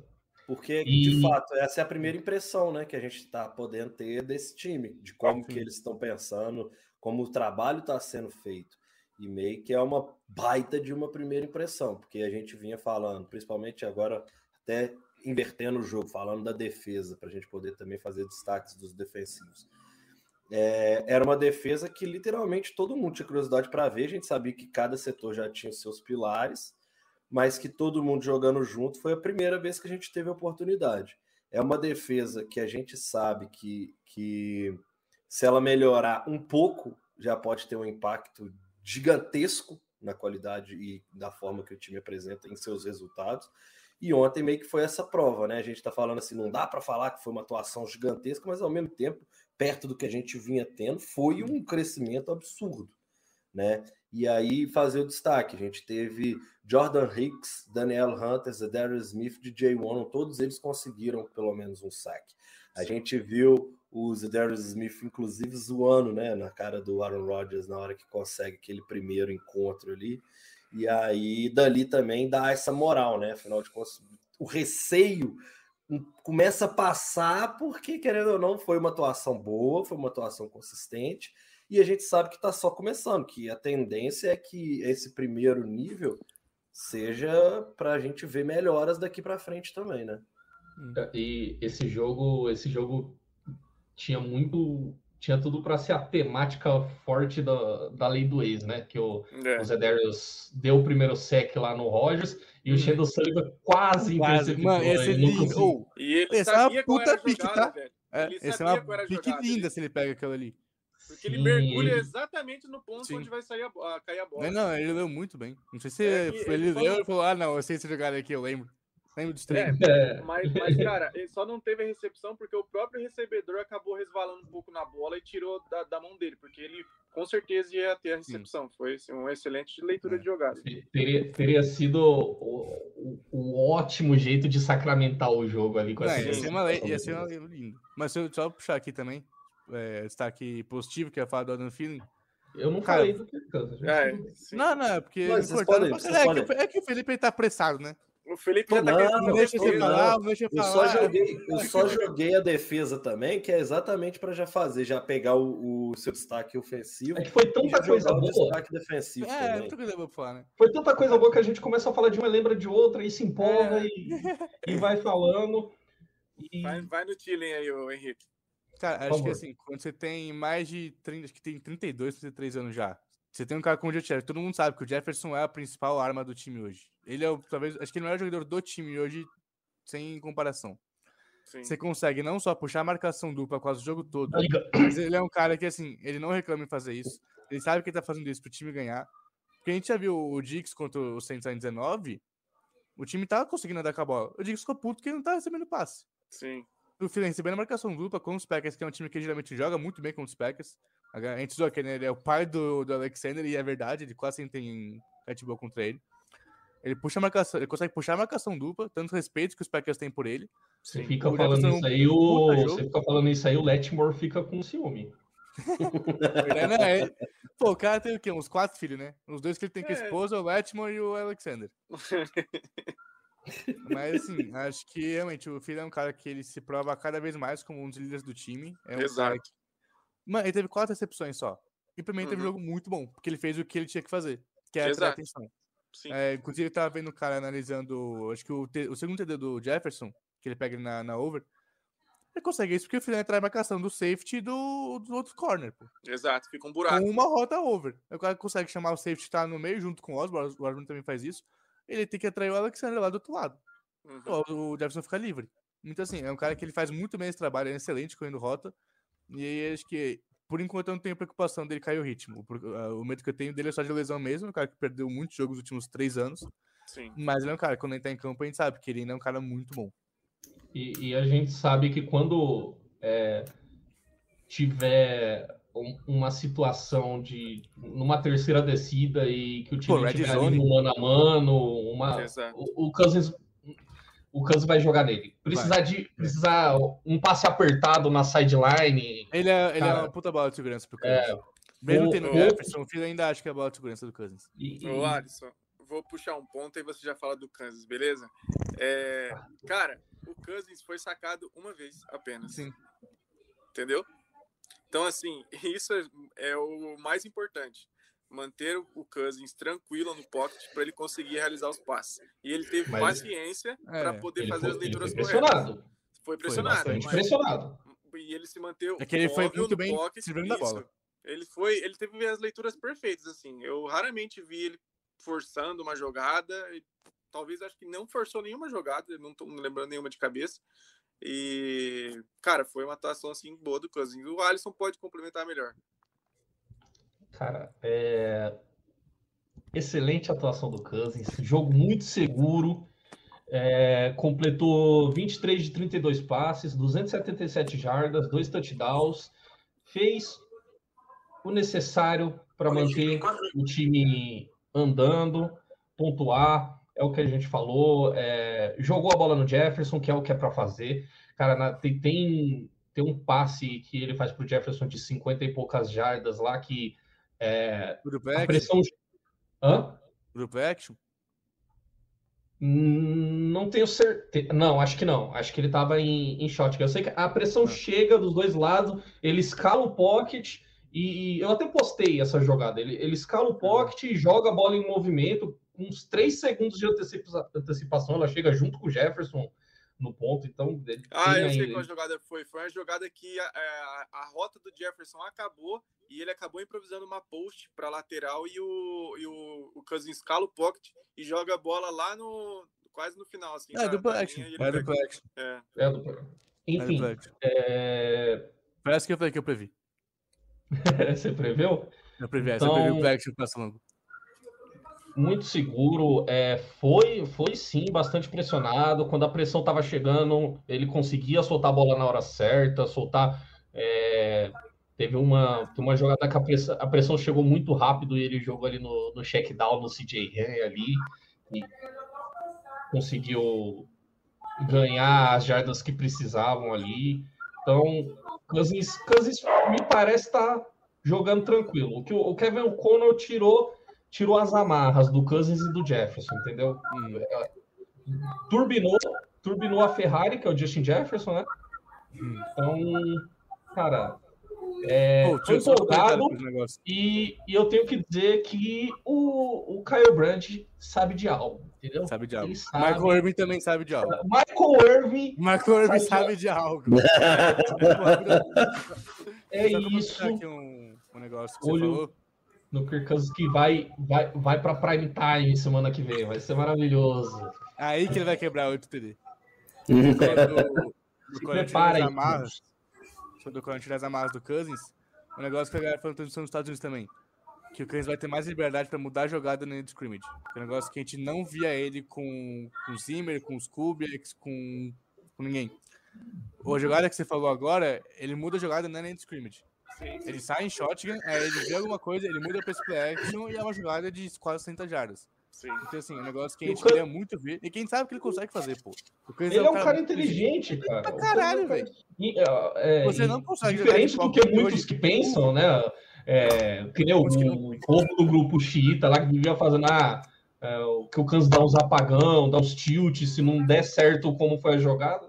Porque,
E-
de fato, essa é a primeira impressão né, que a gente está podendo ter desse time, de como
Sim.
que eles estão pensando, como o trabalho está sendo feito. E meio que é uma baita de uma primeira impressão, porque a gente vinha falando, principalmente agora, até invertendo o jogo, falando da defesa, para a gente poder também fazer destaques dos defensivos. É, era uma defesa que literalmente todo mundo tinha curiosidade para ver, a gente sabia que cada setor já tinha os seus pilares, mas que todo mundo jogando junto foi a primeira vez que a gente teve a oportunidade. É uma defesa que a gente sabe que, que se ela melhorar um pouco, já pode ter um impacto gigantesco na qualidade e da forma que o time apresenta em seus resultados. E ontem meio que foi essa prova, né? A gente tá falando assim, não dá para falar que foi uma atuação gigantesca, mas ao mesmo tempo, perto do que a gente vinha tendo, foi um crescimento absurdo, né? E aí fazer o destaque, a gente teve Jordan Hicks, Daniel Hunter, Darius Smith, DJ Warren, todos eles conseguiram pelo menos um saque. A gente viu o Darius Smith, inclusive, zoando né, na cara do Aaron Rodgers na hora que consegue aquele primeiro encontro ali. E aí, dali também dá essa moral, né? Afinal de contas, o receio começa a passar, porque, querendo ou não, foi uma atuação boa, foi uma atuação consistente, e a gente sabe que está só começando, que a tendência é que esse primeiro nível seja para a gente ver melhoras daqui para frente também, né?
E esse jogo, esse jogo tinha muito, tinha tudo para ser a temática forte da, da lei do ex, né? Que o,
É.
o Zedarius deu o primeiro sec lá no Rogers e o
Hum.
Shadow Sullivan quase
Quase.
interceptou.
Mano, esse é
ele.
Oh,
E ele
Essa é uma puta pique, tá?
velho.
é,
Ele
essa é uma pique linda se ele pega aquilo ali.
Porque ele
Sim,
mergulha
ele-
exatamente no ponto
Sim.
onde vai sair a, a- cair a bola.
Não, não, ele leu muito bem. Não sei se
É
ele,
ele
leu
falou-
e falou, ah, não, eu sei essa jogada aqui, eu lembro. Lembro dos treinos.
É,
Mas, mas, cara, ele só não teve a recepção porque o próprio recebedor acabou resvalando um pouco na bola e tirou da, da mão dele, porque ele com certeza ia ter a recepção. Foi assim, uma excelente leitura
É.
de jogada.
teria, teria sido o, o- o ótimo jeito de sacramentar o jogo ali com
Não,
essa
ia ser uma ia ser uma linda. Mas se eu só puxar aqui também, é, destaque positivo, que é falar do Adam Feeling.
Eu não
Cara,
falei do que canto.
É.
Não, não, é porque.
Mas
cortaram
podem-
é, que, o- é que o Felipe tá apressado, né?
O Felipe já tá
não,
querendo
Não deixa
eu
você
não.
falar, não deixa eu
Eu
falar.
só joguei, eu só joguei a defesa também, que é exatamente para já fazer, já pegar o, o seu destaque ofensivo
É que foi tanta coisa boa.
destaque defensivo
É,
também.
falar, né?
Foi tanta coisa boa que a gente começa a falar de uma, lembra de outra, e se empolga
É.
e, e vai falando. E
Vai, vai no Tilling aí, o Henrique.
Cara, acho que assim, quando você tem mais de 30, acho que tem 32, 33 anos já, você tem um cara como o Jefferson, todo mundo sabe que o Jefferson é a principal arma do time hoje. Ele é o, talvez, acho que ele é o melhor jogador do time hoje, sem comparação.
Sim.
Você consegue não só puxar a marcação dupla quase o jogo todo,
liga-
mas ele é um cara que, assim, ele não reclama em fazer isso. Ele sabe que ele tá fazendo isso pro time ganhar. Porque a gente já viu o Dix contra o Saints em 19, o time tava conseguindo andar com a bola. O Dix ficou puto que ele não tá recebendo passe.
Sim.
O Philly recebendo marcação dupla com os Packers, que é um time que geralmente joga muito bem com os Packers. A gente zoa que né, ele é o pai do, do Alexander, e é verdade, ele quase sempre tem catbull contra ele. Ele puxa a marcação, ele consegue puxar a marcação dupla, tanto respeito que os Packers têm por ele.
Você
Sim.
fica falando isso
é um
aí, o... você fica falando isso aí, o Letmore fica com ciúme.
É, né, é- Pô, o cara tem o quê? Uns quatro filhos, né? Os dois que ele tem com a
É.
esposa, o Letmore e o Alexander. Mas assim, acho que realmente o filho é um cara que ele se prova cada vez mais como um dos líderes do time. É um
Exato.
que- Mano, ele teve quatro recepções só. E pra mim ele teve um
Uhum.
jogo muito bom, porque ele fez o que ele tinha que fazer, que é atrair
Exato.
atenção.
Sim.
É, inclusive, eu tava vendo o cara analisando, acho que o, T- o segundo TD do Jefferson, que ele pega na, na over, ele consegue isso porque o filho atrai a marcação do safety e do, do outro corner, pô.
Exato. Fica um buraco.
Com uma rota over. O cara consegue chamar o safety que tá no meio junto com o Osborne, o Osborne também faz isso. Ele tem que atrair o Alexander lá do outro lado.
Uhum.
O, o Jefferson fica livre. Então, assim, é um cara que ele faz muito bem esse trabalho, é excelente correndo rota. E aí, acho que, por enquanto, eu não tenho preocupação dele cair o ritmo. Por- ah, O medo que eu tenho dele é só de lesão mesmo, um cara que perdeu muitos jogos nos últimos três anos.
Sim.
Mas ele é um cara, quando ele tá em campo, a gente sabe que ele ainda é um cara muito bom.
E, e a gente sabe que quando é, tiver uma situação de numa terceira descida e que o time
Pô,
tiver ali no mano a mano, uma,
Exato.
o, o Cousins o Cousins vai jogar nele. Precisar de precisar um passe apertado na sideline.
Ele é, ele é uma puta bola de segurança pro
É,
Cousins. Mesmo
o-
tendo
o-
Jefferson, o filho ainda acha que é a bola de segurança do Cousins.
e- e-
Ô, Alisson, vou puxar um ponto aí você já fala do Kansas, beleza? É, cara, o Cousins foi sacado uma vez apenas.
Sim.
Entendeu? Então, assim, isso é, é o mais importante. Manter o- Cousins tranquilo no pocket para ele conseguir realizar os passes. E ele teve
Mas-
paciência para
É,
poder
ele
fazer
foi,
as leituras
foi
corretas.
pressionado.
Foi pressionado. Mas-
pressionado.
e ele se manteve
É que ele foi muito
no
bem
pocket,
da bola.
Ele foi, ele teve as leituras perfeitas assim. Eu raramente vi ele forçando uma jogada, e talvez acho que não forçou nenhuma jogada, eu não me lembrando nenhuma de cabeça. E cara, foi uma atuação assim boa do Cousins. O Alisson pode complementar melhor.
Cara, é... excelente atuação do Cousins, jogo muito seguro, é, completou 23 de 32 passes, 277 jardas, dois touchdowns, fez o necessário para manter o time andando, pontuar, é o que a gente falou, é, jogou a bola no Jefferson, que é o que é para fazer. Cara, na- tem, tem, tem um passe que ele faz pro Jefferson de 50 e poucas jardas lá que é, a
Action?
pressão. Hã?
Action?
Hum, Não tenho certeza. Não, acho que não. Acho que ele estava em, em shotgun. Eu sei que a pressão
Ah.
chega dos dois lados, ele escala o pocket e, e eu até postei essa jogada. Ele, ele escala o pocket e joga a bola em movimento. Uns 3 segundos de antecipa- antecipação, ela chega junto com o Jefferson no ponto. Então, ele
Ah, eu sei qual jogada foi. Foi uma jogada que a, a- a rota do Jefferson acabou e ele acabou improvisando uma post para lateral e o, e o, o Cousins escala o pocket e joga a bola lá no quase no final assim.
É,
da
action. É duplo action.
É.
é, do-
É
Enfim, é...
Parece que eu falei que eu previ.
você preveu?
Eu previ,
Então-
eu previ o action longo.
Muito seguro. É, foi, foi sim bastante pressionado. Quando a pressão estava chegando, ele conseguia soltar a bola na hora certa, soltar. é, teve uma, uma jogada que a pressão, a pressão chegou muito rápido e ele jogou ali no, no check down no CJ Ham ali e conseguiu ganhar as jardas que precisavam ali. Então, Cousins, Cousins me parece estar jogando tranquilo. O que o Kevin O'Connell tirou tirou as amarras do Cousins e do Jefferson, entendeu?
Hum.
Turbinou, turbinou a Ferrari, que é o Justin Jefferson, né?
Hum.
Então, cara, é,
um comentário
empolgado e, e eu tenho que dizer que o, o Kyle Brandt sabe de algo, entendeu?
Sabe de algo.
Sabe.
Michael Irving também sabe de algo.
Michael Irving
Michael Irving
Sabe de
algo.
é
comentar
isso
aqui um, um negócio que
Olho-
você falou.
No Kirk Cousins que vai, vai, vai para prime time semana que vem, vai ser maravilhoso.
Aí que ele vai quebrar 8 TD. Quando,
Se
quando
prepara aí.
as amarras, quando quando tira as amarras do Cousins, o negócio que a galera transmissão nos Estados Unidos também. Que o Cousins vai ter mais liberdade pra mudar a jogada no scrimmage. Que é um negócio que a gente não via ele com, com o Zimmer, com os Kubiaks, com, com ninguém. A jogada que você falou agora, ele muda a jogada na end scrimmage. Ele sai em shotgun, aí ele vê alguma coisa, ele muda pra esse play action e é uma jogada de quase 60 jardas.
Sim.
Então, assim, é um negócio que a
o
gente queria muito ver. E quem sabe que ele consegue fazer, pô. O Cousins
Ele é um cara
muito
inteligente, cara.
Pra caralho, velho.
E, é,
Você não consegue
Diferente do
qualquer
que muitos
hoje.
que pensam, né? É, que nem o, o povo do grupo xiita lá que vivia fazendo ah, é, o que o Kansas dá uns apagão, dá uns tilt, se não der certo como foi a jogada.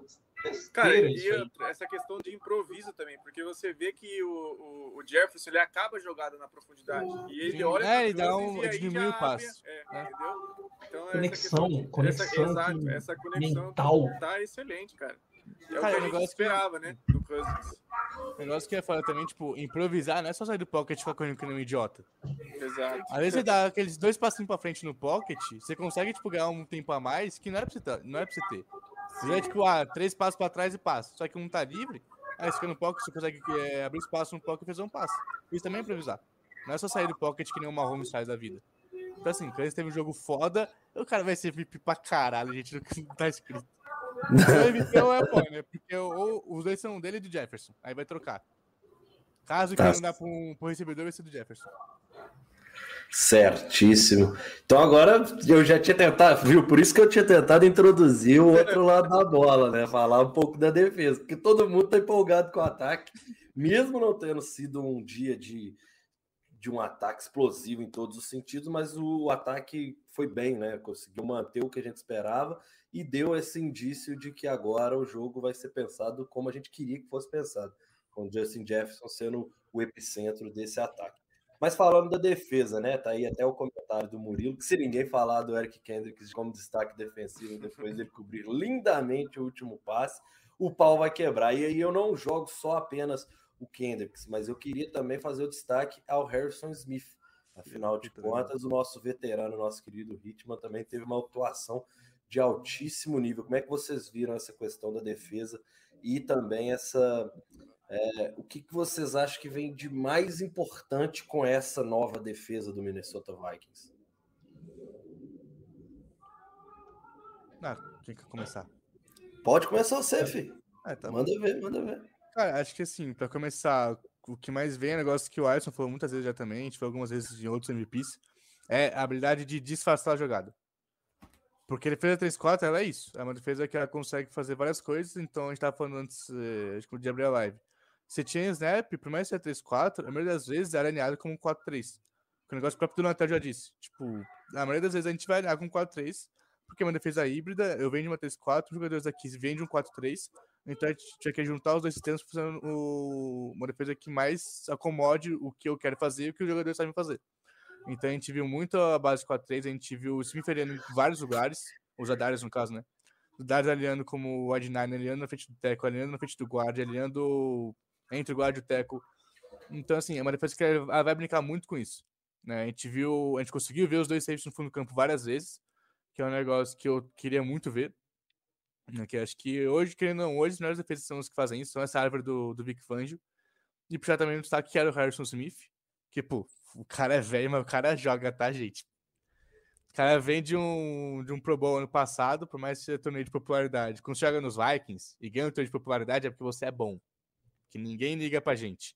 Cara, e outra, essa questão de improviso também, porque você vê que o, o, o Jefferson ele acaba a jogada na profundidade. E ele
Sim.
olha
É, ele dá um-
e
diminui o passe.
abre- é,
É.
entendeu? Então, essa
Conexão,
questão-
conexão
essa, exato,
que-
essa conexão
mental.
tá excelente, cara. É o
Cara,
que
é
a gente
negócio que-
esperava, né? Do Cousins.
O negócio que é foda também, tipo, improvisar, não é só sair do pocket e ficar correndo que nem um idiota.
Exato.
Às vezes você dá aqueles dois passinhos pra frente no pocket, você consegue, tipo, ganhar um tempo a mais que não era pra você, ter- não era pra você ter. Você é, tipo, ah, três passos pra trás e passa. Só que um tá livre, aí fica no pocket, você consegue é, abrir espaço no pocket e fazer um passe. Isso também é improvisar. Não é só sair do pocket que nem uma home faz da vida. Então, assim, quando teve um jogo foda, o cara vai ser VIP pra caralho, gente, que não tá escrito. O MVP ou é bom, né? Porque ou, os dois são dele e do Jefferson. Aí vai trocar. Caso
Tá.
que não dá pro, pro recebedor, vai ser do Jefferson.
Certíssimo. Então agora eu já tinha tentado, viu? Por isso que eu tinha tentado introduzir o outro lado da bola, né? Falar um pouco da defesa, porque todo mundo tá empolgado com o ataque, mesmo não tendo sido um dia de, de um ataque explosivo em todos os sentidos, mas o ataque foi bem, né? Conseguiu manter o que a gente esperava e deu esse indício de que agora o jogo vai ser pensado como a gente queria que fosse pensado, com o Justin Jefferson sendo o epicentro desse ataque. Mas falando da defesa, né? Tá aí até o comentário do Murilo, que se ninguém falar do Eric Kendricks como destaque defensivo, depois ele cobrir lindamente o último passe, o pau vai quebrar. E aí eu não jogo só apenas o Kendricks, mas eu queria também fazer o destaque ao Harrison Smith. Afinal de contas, o nosso veterano, nosso querido Hitman, também teve uma atuação de altíssimo nível. Como é que vocês viram essa questão da defesa e também essa é, o que, que vocês acham que vem de mais importante com essa nova defesa do Minnesota Vikings?
Ah, quem quer começar?
Pode começar você, filho.
É, tá
manda ver, manda ver.
Cara, acho que assim, para começar, o que mais vem é um negócio que o Alisson falou muitas vezes já também, a gente falou algumas vezes em outros MVPs, é a habilidade de disfarçar a jogada. Porque a defesa 3-4, ela é isso. É uma defesa que ela consegue fazer várias coisas, então a gente tava falando antes eh, de abrir a live. Você tinha snap, por mais que seja 3-4, a maioria das vezes era alinhado como 4-3. O negócio próprio do Natal já disse. Tipo, a maioria das vezes a gente vai alinhar com 4-3, porque é uma defesa híbrida, eu venho de uma 3-4, os jogadores aqui vêm de um 4-3, então a gente tinha que juntar os dois sistemas fazendo uma defesa que mais acomode o que eu quero fazer e o que os jogadores sabem fazer. Então a gente viu muito a base 4-3, a gente viu o Smith em vários lugares, os Adarius no caso, né? O Darius aliando como o Ad9, aliando na frente do Teco, aliando na frente do guard, aliando entre o guarda e o teco. Então, assim, é uma defesa que ela vai brincar muito com isso. Né? A gente viu, a gente conseguiu ver os dois safes no fundo do campo várias vezes, que é um negócio que eu queria muito ver. Né? Que acho que hoje, querendo não, hoje as melhores defesas são os que fazem isso, são essa árvore do, do Vic Fangio. E puxar também um destaque que era o Harrison Smith, que, pô, o cara é velho, mas o cara joga, tá, gente? O cara vem de um, de um Pro Bowl ano passado, por mais que seja torneio de popularidade. Quando você joga nos Vikings e ganha um torneio de popularidade é porque você é bom que ninguém liga pra gente.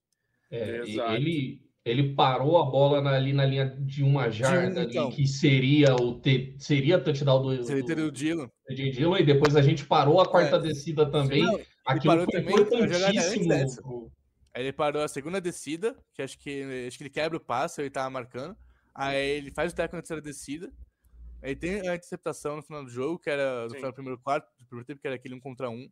É, ele, ele parou a bola na, ali na linha de uma jarda um, então. que seria o te, seria touchdown do,
seria do, do Dillon.
Dillon, e depois a gente parou a quarta é. descida também. Não, Aquilo foi também, importantíssimo.
Aí ele parou a segunda descida, que acho que acho que ele quebra o passe, ele tava marcando. Aí ele faz o teco na terceira descida. Aí tem a interceptação no final do jogo, que era no final do primeiro quarto, do primeiro tempo, que era aquele um contra um.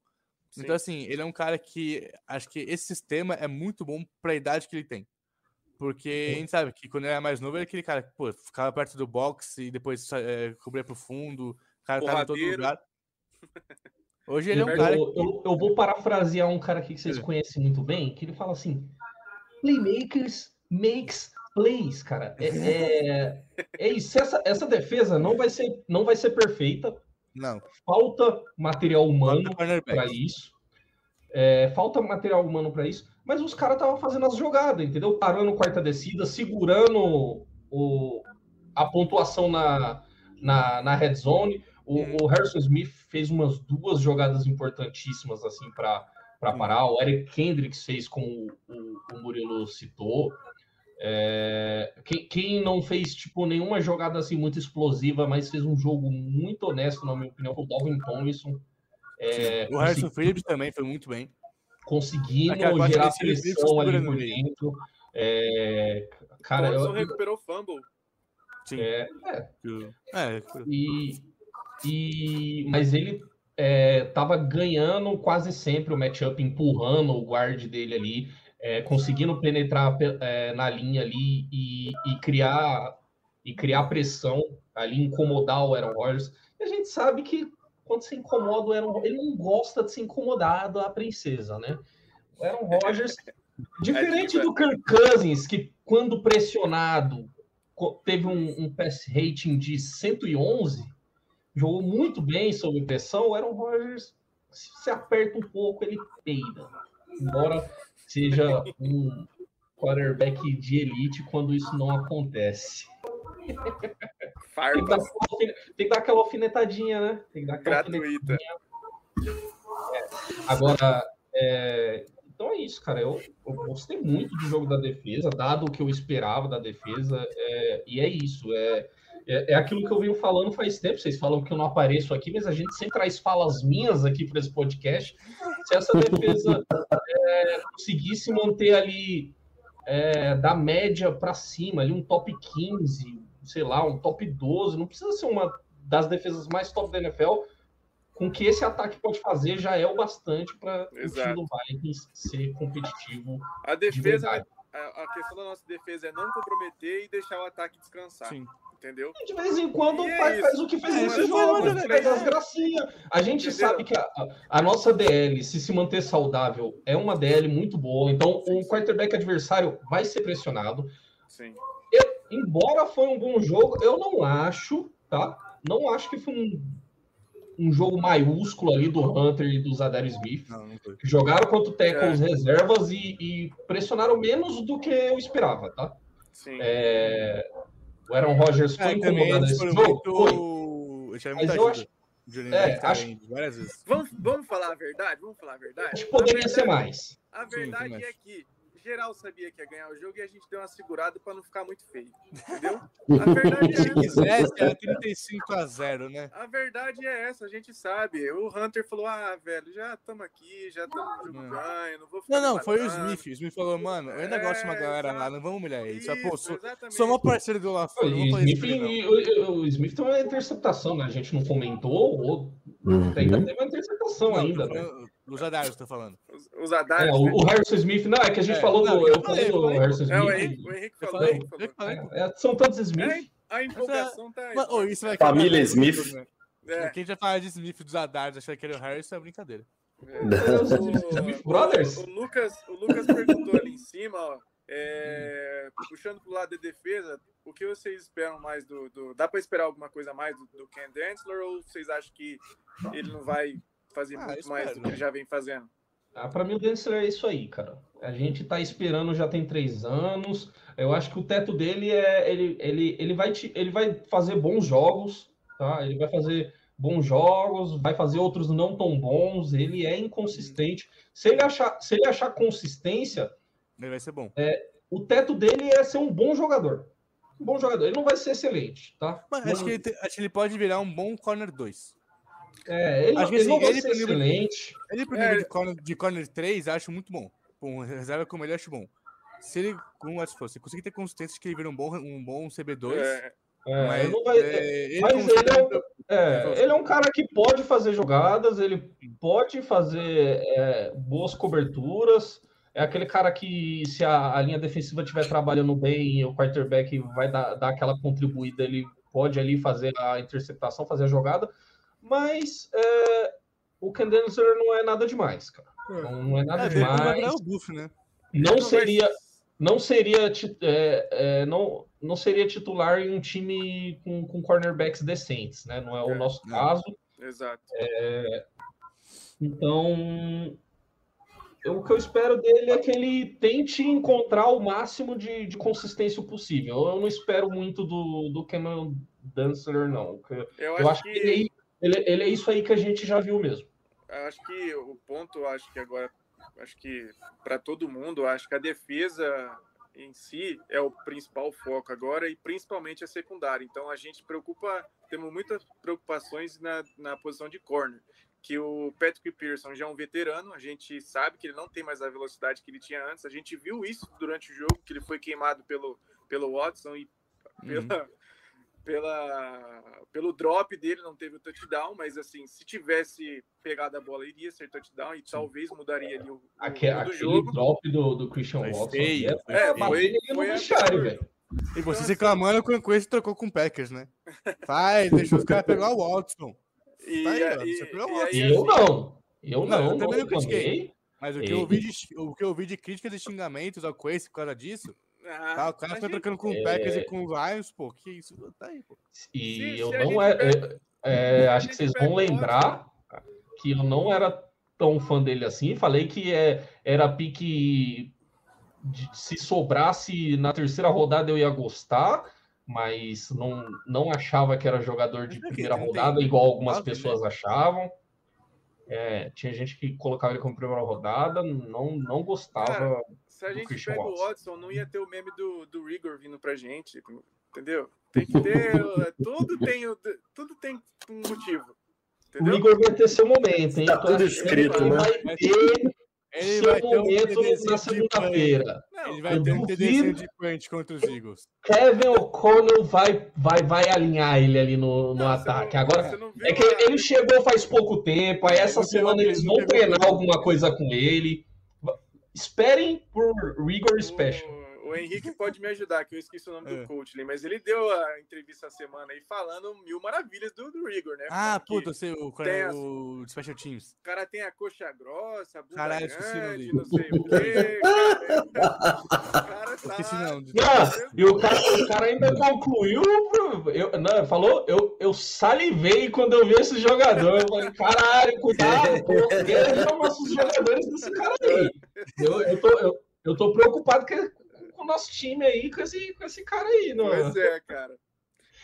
Sim. Então, assim, ele é um cara que acho que esse sistema é muito bom para a idade que ele tem. Porque a gente sabe que quando ele era mais novo, é aquele cara que, pô, ficava perto do box e depois é, cobria pro fundo, o cara tava em todo lugar. Hoje ele é um
eu,
cara.
Eu, eu, eu, vou parafrasear um cara aqui que vocês é. conhecem muito bem, que ele fala assim: Playmakers makes plays, cara. É, é, é isso. Essa, essa defesa não vai ser, não vai ser perfeita,
não.
Falta material humano para isso. É, falta material humano para isso. Mas os caras estavam fazendo as jogadas, entendeu? Parando quarta descida, segurando o, a pontuação na, na, na red zone. O, hum. o, Harrison Smith fez umas duas jogadas importantíssimas assim para parar. O Eric Kendricks fez, como o, o Murilo citou. É, quem, quem, não fez tipo nenhuma jogada assim muito explosiva, mas fez um jogo muito honesto, na minha opinião, foi o Dalvin Tomlinson.
É, o Harrison Phillips também foi muito bem.
Conseguindo gerar pressão ali por dentro. É, cara,
o eu, recuperou o fumble.
Sim. É, é. é. E, e, mas ele estava é, ganhando quase sempre o matchup, empurrando o guard dele ali é, conseguindo penetrar é, na linha ali e, e, criar e criar pressão ali, incomodar o Aaron Rodgers. E a gente sabe que quando se incomoda o Aaron ele não gosta de ser incomodado a princesa, né? O Aaron Rodgers, diferente do Kirk Cousins, que quando pressionado teve um, um pass rating de 111, jogou muito bem sob pressão, o Aaron Rodgers se aperta um pouco, ele peida. Embora seja um quarterback de elite quando isso não acontece. Tem que, dar, tem que, dar, aquela alfinetadinha, né? Tem que dar aquela
Gratuita.
É. Agora, é, então é isso, cara. Eu, eu gostei muito do jogo da defesa, dado o que eu esperava da defesa. É, e é isso. É, é, é, aquilo que eu venho falando faz tempo. Vocês falam que eu não apareço aqui, mas a gente sempre traz falas minhas aqui para esse podcast. Se essa defesa é, conseguisse manter ali é, da média para cima, ali um top 15, sei lá, um top 12, não precisa ser uma das defesas mais top da NFL, com que esse ataque pode fazer já é o bastante para o time do Vikings ser competitivo.
A defesa, de a, a, questão da nossa defesa é não comprometer e deixar o ataque descansar. Sim. Entendeu?
De vez em quando é faz, faz, o que fez é, nesse jogo, faz as gracinhas. A gente Entendeu? sabe que a, a, nossa DL, se se manter saudável, é uma DL muito boa. Então, o quarterback adversário vai ser pressionado.
Sim.
Eu, embora foi um bom jogo, eu não acho, tá? Não acho que foi um um jogo maiúsculo ali do Hunter e do Zadar Smith. Não, não jogaram contra o tackles é. reservas e, e, pressionaram menos do que eu esperava, tá?
Sim.
É... O Aaron Rodgers foi é, incomodado nesse jogo? Muito...
Foi. Mas eu acho... É, acho... Vamos, vamos falar a verdade? Vamos falar a verdade?
Acho que poderia
verdade,
ser mais.
A verdade Sim, é que geral sabia que ia ganhar o jogo e a gente deu uma segurada para não ficar muito feio. Entendeu?
A verdade é essa. Se quisesse, era 35 a 0, né?
A verdade é essa, a gente sabe. O Hunter falou: ah, velho, já estamos aqui, já estamos no jogo ganho, não vou ficar.
Não, não, foi o Smith. O Smith falou, mano, eu ainda é, gosto de uma galera exato. lá, não vamos humilhar ele. Só, pô, sou, sou uma parceira do LaFleur.
O, o, o Smith tem uma interceptação, né? A gente não comentou, ou uhum. ainda tem uma interceptação não, ainda, né?
Os Adarios, tô falando.
Os, os Adarios.
É, o, o, Harrison Smith, não, é que a gente é, falou não, do. Eu, falei do Harrison Smith. É, o Henrique,
o Henrique falou. Falei,
falou. É, são tantos Smith.
a empolgação tá aí.
Oh, isso vai
Família Smith.
Né? É. Quem já fala de Smith dos Adarios achando que ele é o Harrison é brincadeira.
É. Smith Brothers?
O, Lucas, o Lucas perguntou ali em cima, ó. É, puxando pro lado de defesa, o que vocês esperam mais do. do dá para esperar alguma coisa mais do, do Ken Densler ou vocês acham que ele não vai fazer ah, muito mais do que ele já vem fazendo?
Ah, para mim o Densler é isso aí, cara. A gente tá esperando já tem três anos. Eu acho que o teto dele é ele, ele, ele, vai, te, ele vai fazer bons jogos, tá? Ele vai fazer bons jogos, vai fazer outros não tão bons. Ele é inconsistente. Se ele achar, se ele achar consistência,
ele vai ser bom.
É, o teto dele é ser um bom jogador. Um bom jogador. Ele não vai ser excelente, tá?
Mas acho, que ele, acho que ele pode virar um bom corner 2.
É, ele, acho ele, assim, ele, excelente.
Ele pro nível é. de, corner, de corner 3, acho muito bom. Com reserva como ele, acho bom. Se ele, como se fosse, conseguir ter consistência de que ele vira um bom, um bom CB2. É.
É, mas, vai, é, ele, mas ele, é, é, ele, é, um cara que pode fazer jogadas, ele pode fazer é, boas coberturas. É aquele cara que, se a, a linha defensiva estiver trabalhando bem, o quarterback vai dar, dar aquela contribuída, ele pode ali fazer a interceptação, fazer a jogada mas é, o Ken não é nada demais, cara. É. Não, não é nada é, demais.
O buff, né?
Não seria, não seria, é, é, não, não seria titular em um time com, com cornerbacks decentes, né? Não é o é, nosso caso.
Exato.
então, o que eu espero dele é que ele tente encontrar o máximo de, de consistência possível. Eu não espero muito do, do Cameron Dancer, não. Eu, eu acho, acho que, que ele, ele, ele é isso aí que a gente já viu mesmo.
Eu acho que o ponto, acho que agora, acho que para todo mundo, acho que a defesa em si é o principal foco agora e principalmente a secundária. Então a gente preocupa, temos muitas preocupações na, na posição de corner, que o Patrick Pearson já é um veterano, a gente sabe que ele não tem mais a velocidade que ele tinha antes. A gente viu isso durante o jogo, que ele foi queimado pelo pelo Watson e pela, uhum pela, pelo drop dele, não teve o touchdown, mas assim, se tivesse pegado a bola, iria ser touchdown e talvez mudaria ali o, o
aquele, aquele jogo. drop do, do Christian foi Watson.
Feio, é, é, foi, foi, foi velho.
E você reclamando com o trocou com o Packers, né? Vai, deixou os caras pegar o Watson.
E, aí, e, e, e, eu não. Eu não. não eu também não
critiquei. Mas o que, eu ouvi de, o que eu ouvi de críticas e xingamentos ao Quace por causa disso ah, tá, o cara foi trocando com o é... E com o Lions, pô, que isso? Tá aí, pô.
E se, eu se não é, é, é acho que vocês vão lembrar que eu não era tão fã dele assim. Falei que é, era pique. De, se sobrasse na terceira rodada eu ia gostar, mas não, não achava que era jogador de primeira rodada, igual algumas pessoas achavam. É, tinha gente que colocava ele como primeira rodada, não, não gostava. Cara,
se a gente pega o Watson, não ia ter o meme do, do Rigor vindo pra gente, entendeu? Tem que ter. tudo, tem, tudo tem um motivo.
Entendeu? O Igor vai ter seu momento, hein?
Tá tudo escrito, né?
Vai ter ele vai ter momento um na segunda-feira.
Ele vai ter um TDC de punch contra os Eagles.
Kevin O'Connell vai, vai, vai alinhar ele ali no, no não, ataque. Não, Agora, é que ele chegou faz pouco tempo, aí essa semana eles vão treinar alguma coisa com ele. Esperem por Rigor Special
o Henrique pode me ajudar, que eu esqueci o nome é. do coach ali, mas ele deu a entrevista essa semana aí falando mil maravilhas do, do Rigor, né?
Ah, puta, sei, o, cara, as, o Special Teams.
O cara tem a coxa grossa, a
bunda Caralho, grande,
não sei o quê. Cara, o cara tá...
Esqueci não. e o cara, o cara ainda concluiu, eu, não, falou, eu, eu salivei quando eu vi esse jogador. Eu falei, caralho, cuidado, pô, eles são nossos jogadores desse cara aí. Eu, eu, tô, eu, eu tô preocupado com o nosso time aí com esse, com esse cara aí, não
é? Pois é, cara.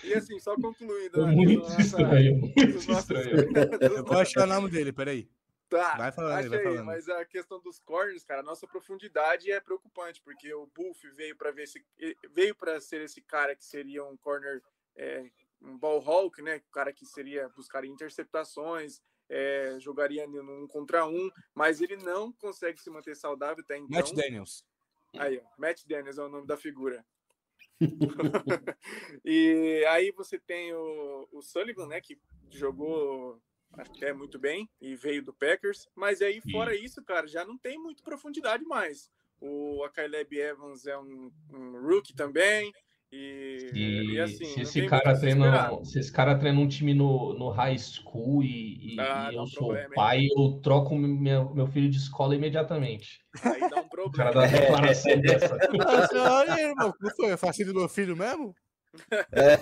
E assim, só concluindo.
Né, muito nossa, estranho, muito estranho.
Eu vou achar o nome dele, peraí.
Tá, vai falando, vai falando. mas a questão dos corners, cara, a nossa profundidade é preocupante, porque o Buff veio para ver se veio para ser esse cara que seria um corner, é, um ball hawk, né? O cara que seria buscar interceptações, é, jogaria num contra um, mas ele não consegue se manter saudável até então.
Matt Daniels.
Aí, ó, Matt Daniels é o nome da figura. e aí você tem o, o Sullivan, né, que jogou até muito bem e veio do Packers, mas aí fora isso, cara, já não tem muito profundidade mais. O Caleb Evans é um, um rookie também, e,
e, e assim, se esse, cara treina, se esse cara treina um time no, no high school e, e, ah, e eu sou problema, pai, hein? eu troco meu, meu filho de escola imediatamente.
Aí dá um problema. O cara
dá uma declaração dessa.
Olha, irmão, como foi? É facinho do meu filho mesmo? É.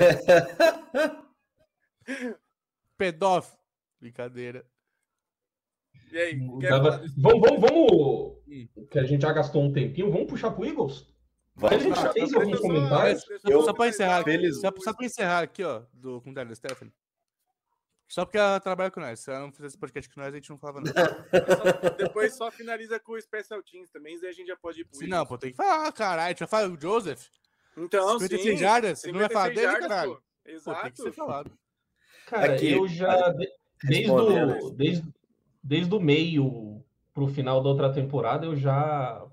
Pedófilo. Brincadeira.
E aí?
Dava... Vamos, vamos, vamos. Que a gente já gastou um tempinho, vamos puxar pro Eagles?
Vai, fez.
Eu, só para encerrar, feliz... só, só para encerrar aqui, ó, do comentário da Stephanie. Só porque ela trabalha com nós. Se ela não fizesse podcast com nós, a gente não falava nada.
Depois só finaliza com o Special Teams também, e a gente já pode ir pro
Sim, não, pô, tem que falar, caralho. A gente vai falar o Joseph.
Então, 56 sim.
jardas, você não vai falar dele, caralho.
Pô. Exato. Pô, tem que ser
falado. Cara, Aqui, eu já, desde o, desde, desde o meio pro final da outra temporada, eu já,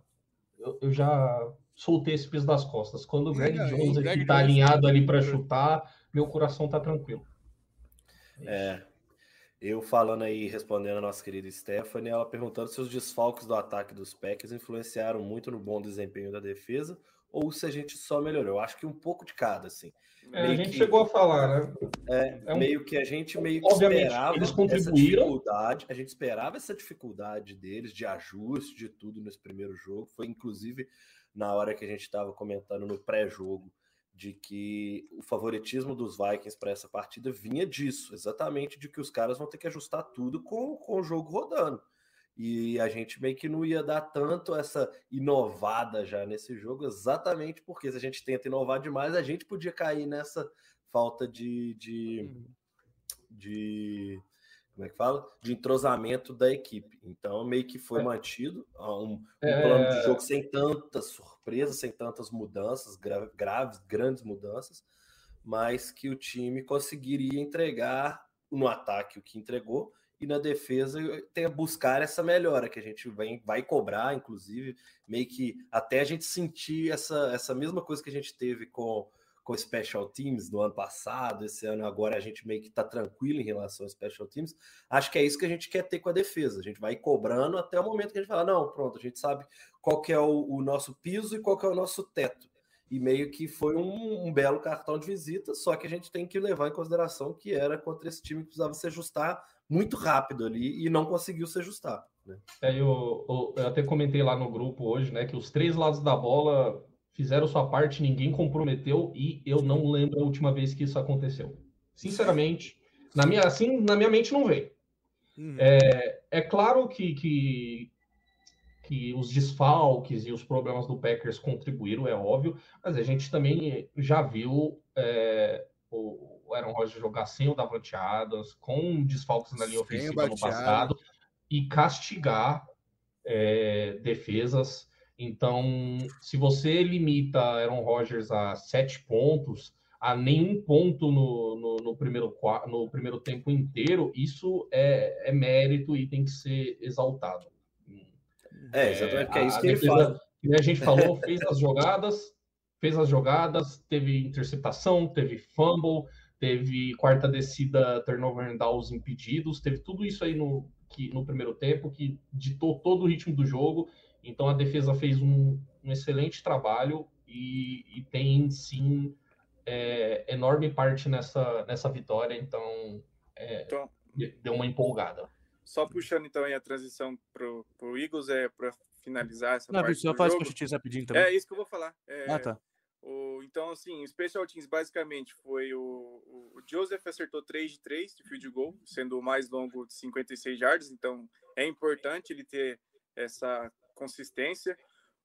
eu, eu já soltei esse peso das costas. Quando o Greg é, Jones aqui tá alinhado ali para chutar, meu coração tá tranquilo.
É. Eu falando aí, respondendo a nossa querida Stephanie, ela perguntando se os desfalques do ataque dos Packers influenciaram muito no bom desempenho da defesa ou se a gente só melhorou. Eu acho que um pouco de cada, assim.
É, a gente que, chegou a falar, né?
É, é um, meio que a gente meio que esperava
eles contribuíram.
dificuldade, a gente esperava essa dificuldade deles de ajuste de tudo nesse primeiro jogo. Foi inclusive na hora que a gente estava comentando no pré-jogo de que o favoritismo dos Vikings para essa partida vinha disso, exatamente de que os caras vão ter que ajustar tudo com, com o jogo rodando. E a gente meio que não ia dar tanto essa inovada já nesse jogo, exatamente porque se a gente tenta inovar demais, a gente podia cair nessa falta de, de, uhum. de como é que fala? De entrosamento da equipe. Então, meio que foi é. mantido um, um é... plano de jogo sem tantas surpresas, sem tantas mudanças, gra graves, grandes mudanças, mas que o time conseguiria entregar no ataque o que entregou e na defesa tem a buscar essa melhora que a gente vem, vai cobrar, inclusive, meio que até a gente sentir essa, essa mesma coisa que a gente teve com com Special Teams do ano passado, esse ano agora a gente meio que está tranquilo em relação ao Special Teams. Acho que é isso que a gente quer ter com a defesa. A gente vai cobrando até o momento que a gente fala, não, pronto, a gente sabe qual que é o, o nosso piso e qual que é o nosso teto. E meio que foi um, um, belo cartão de visita, só que a gente tem que levar em consideração que era contra esse time que precisava se ajustar muito rápido ali e não conseguiu se ajustar. Né?
É, eu, eu, eu até comentei lá no grupo hoje, né, que os três lados da bola fizeram sua parte, ninguém comprometeu e eu não lembro a última vez que isso aconteceu. Sinceramente, na minha, assim, na minha mente não vem. Uhum. É, é claro que, que, que os desfalques e os problemas do Packers contribuíram, é óbvio, mas a gente também já viu é, o Aaron Rodgers jogar sem o Davante Adams, com desfalques na linha ofensiva no passado. e castigar é, defesas. Então, se você limita Aaron Rodgers a sete pontos, a nenhum ponto no, no, no, primeiro, no primeiro tempo inteiro, isso é, é mérito e tem que ser exaltado.
É, exatamente, porque é isso que ele fala.
A gente falou, fez as jogadas, fez as jogadas, teve interceptação, teve fumble, teve quarta descida, turnover and downs impedidos, teve tudo isso aí no, que, no primeiro tempo que ditou todo o ritmo do jogo. Então a defesa fez um, um excelente trabalho e, e tem sim é, enorme parte nessa, nessa vitória. Então, é, então, deu uma empolgada.
Só puxando então aí a transição para o Eagles é para finalizar essa
Não,
parte.
Só faz para rapidinho também.
É isso que eu vou falar. É,
ah, tá.
O, então, assim, o Special Teams basicamente foi o, o, Joseph acertou 3 de 3 de field goal, sendo o mais longo de 56 yards, então é importante ele ter essa consistência.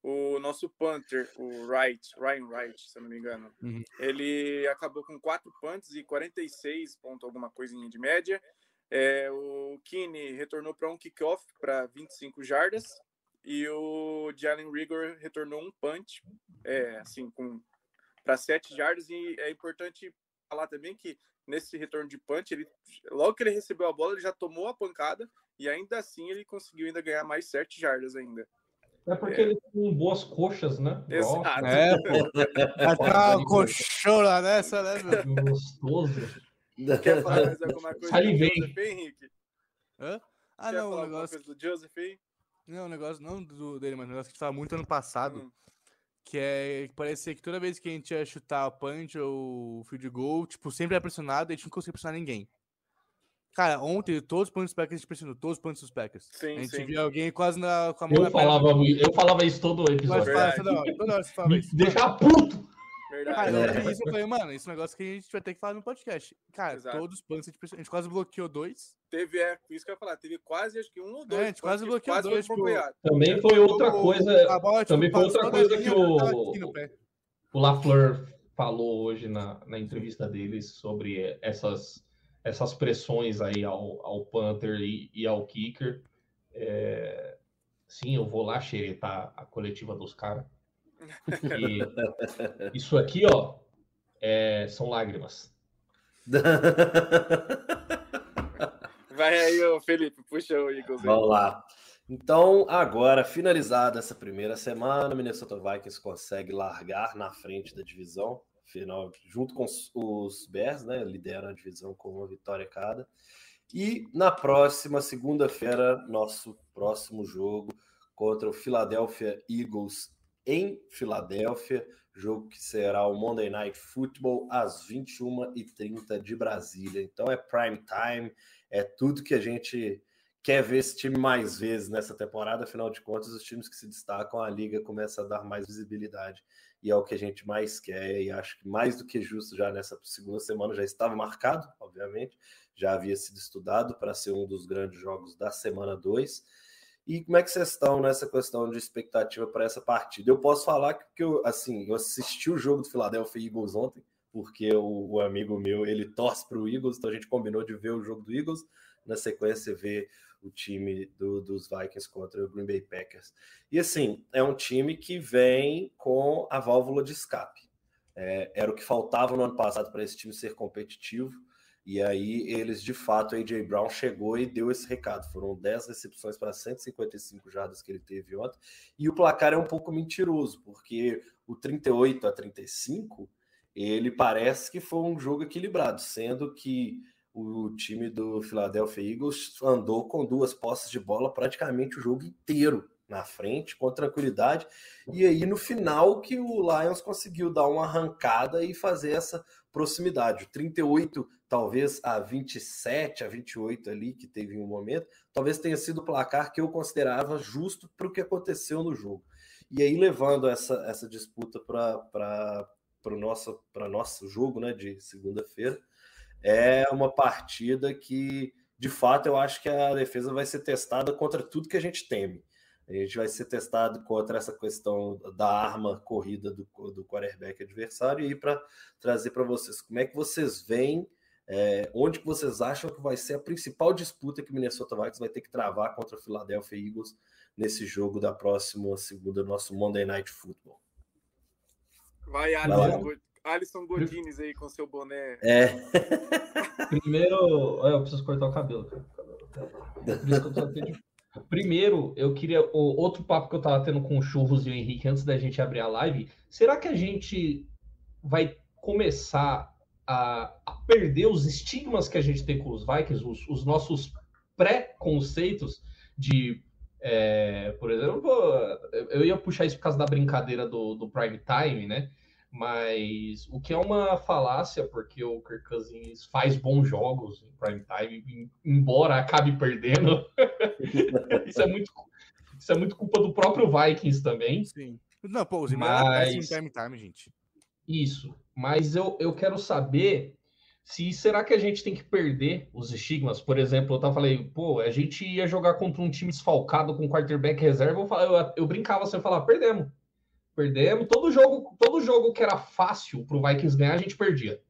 O nosso punter, o Wright, Ryan Wright, se eu não me engano, uhum. ele acabou com 4 punts e 46 ponto alguma coisinha de média. É, o Kine retornou para um kickoff para 25 jardas e o Jalen Rigor retornou um punch, é, assim, com para 7 jardas. E é importante falar também que nesse retorno de punch, ele, logo que ele recebeu a bola, ele já tomou a pancada e ainda assim ele conseguiu ainda ganhar mais 7 jardas ainda.
É porque é. ele tem boas coxas, né?
Exato.
É, pô. Tá uma coxona nessa, né,
meu? Gostoso.
Quer falar mais alguma coisa
Salivei.
do Joseph, Henrique?
Hã? Ah,
Quer
não,
falar
o negócio...
do Joseph aí?
Não, o negócio não do, dele, mas o negócio que estava muito ano passado.
Hum.
Que é que parecia que toda vez que a gente ia chutar o punch ou o field goal, tipo, sempre era pressionado e a gente não conseguia pressionar ninguém. Cara, ontem todos os pontos dos Packers a gente pressionou, todos os pontos dos Packers.
Sim,
a gente
sim.
viu alguém quase na, com a mão
Eu
na
falava,
perna.
eu falava isso todo episódio.
Fala, toda hora, toda hora você fala isso.
deixa puto!
Verdade.
Cara, isso eu falei, mano, esse negócio que a gente vai ter que falar no podcast. Cara,
Exato.
todos os punts a gente, pressionou, a gente quase bloqueou dois.
Teve, é, isso que eu ia falar, teve quase, acho que um ou dois.
É, a gente quase
que
bloqueou
quase
dois, tipo.
Também foi outra
O-
coisa.
a bola, tipo,
também foi outra coisa que o-. O Lafleur falou hoje na, na entrevista deles sobre essas, essas pressões aí ao, ao Panther e, e ao Kicker. É, sim, eu vou lá xeretar a coletiva dos caras. E isso aqui, ó, é, são lágrimas.
Vai aí, ô Felipe, puxa o Eagles aí.
Vamos lá. Então, agora, finalizada essa primeira semana, o Minnesota Vikings consegue largar na frente da divisão, final, junto com os, Bears, né? Lideram a divisão com uma vitória cada. E na próxima segunda-feira, nosso próximo jogo contra o Philadelphia Eagles em Filadélfia, jogo que será o Monday Night Football às 21h30 de Brasília. Então é prime time, é tudo que a gente quer ver esse time mais vezes nessa temporada. Afinal de contas, os times que se destacam, a liga começa a dar mais visibilidade e é o que a gente mais quer. E acho que mais do que justo já nessa segunda semana já estava marcado, obviamente, já havia sido estudado para ser um dos grandes jogos da semana 2. E como é que vocês estão nessa questão de expectativa para essa partida? Eu posso falar que eu, assim, eu assisti o jogo do Philadelphia Eagles ontem, porque o, o amigo meu ele torce para o Eagles, então a gente combinou de ver o jogo do Eagles, na sequência ver o time do, dos Vikings contra o Green Bay Packers. E assim, é um time que vem com a válvula de escape. É, era o que faltava no ano passado para esse time ser competitivo. E aí eles, de fato, AJ Brown chegou e deu esse recado. Foram 10 recepções para 155 jardas que ele teve ontem. E o placar é um pouco mentiroso, porque o 38 a 35, ele parece que foi um jogo equilibrado, sendo que o time do Philadelphia Eagles andou com duas posses de bola praticamente o jogo inteiro na frente, com tranquilidade. E aí, no final, que o Lions conseguiu dar uma arrancada e fazer essa proximidade. O 38, talvez a 27, a 28 ali, que teve um momento, talvez tenha sido o placar que eu considerava justo para o que aconteceu no jogo. E aí, levando essa, essa disputa para o nosso, nosso jogo né, de segunda-feira, é uma partida que, de fato, eu acho que a defesa vai ser testada contra tudo que a gente teme. A gente vai ser testado contra essa questão da arma corrida do, do quarterback adversário. E para trazer para vocês, como é que vocês veem É, onde que vocês acham que vai ser a principal disputa que o Minnesota Vikings vai ter que travar contra o Philadelphia Eagles nesse jogo da próxima segunda, nosso Monday Night Football?
Vai, Go Alisson Godines aí com seu boné.
É.
Primeiro, eu preciso cortar o cabelo. Primeiro, eu queria. O outro papo que eu tava tendo com o Churros e o Henrique antes da gente abrir a live. Será que a gente vai começar a, a perder os estigmas que a gente tem com os Vikings, os, os nossos pré-conceitos de. É, por exemplo, eu ia puxar isso por causa da brincadeira do, do prime time, né? Mas o que é uma falácia, porque o Kirk Cousins faz bons jogos em prime time, embora acabe perdendo. isso, é muito, isso é muito culpa do próprio Vikings também.
Sim. Não, pô, os
Mas...
em prime time, gente.
Isso. Mas eu, eu quero saber se será que a gente tem que perder os estigmas? Por exemplo, eu tava falei, pô, a gente ia jogar contra um time desfalcado com quarterback reserva, eu, eu, eu brincava sem assim, falar, perdemos. Perdemos. Todo jogo, todo jogo que era fácil pro Vikings ganhar, a gente perdia.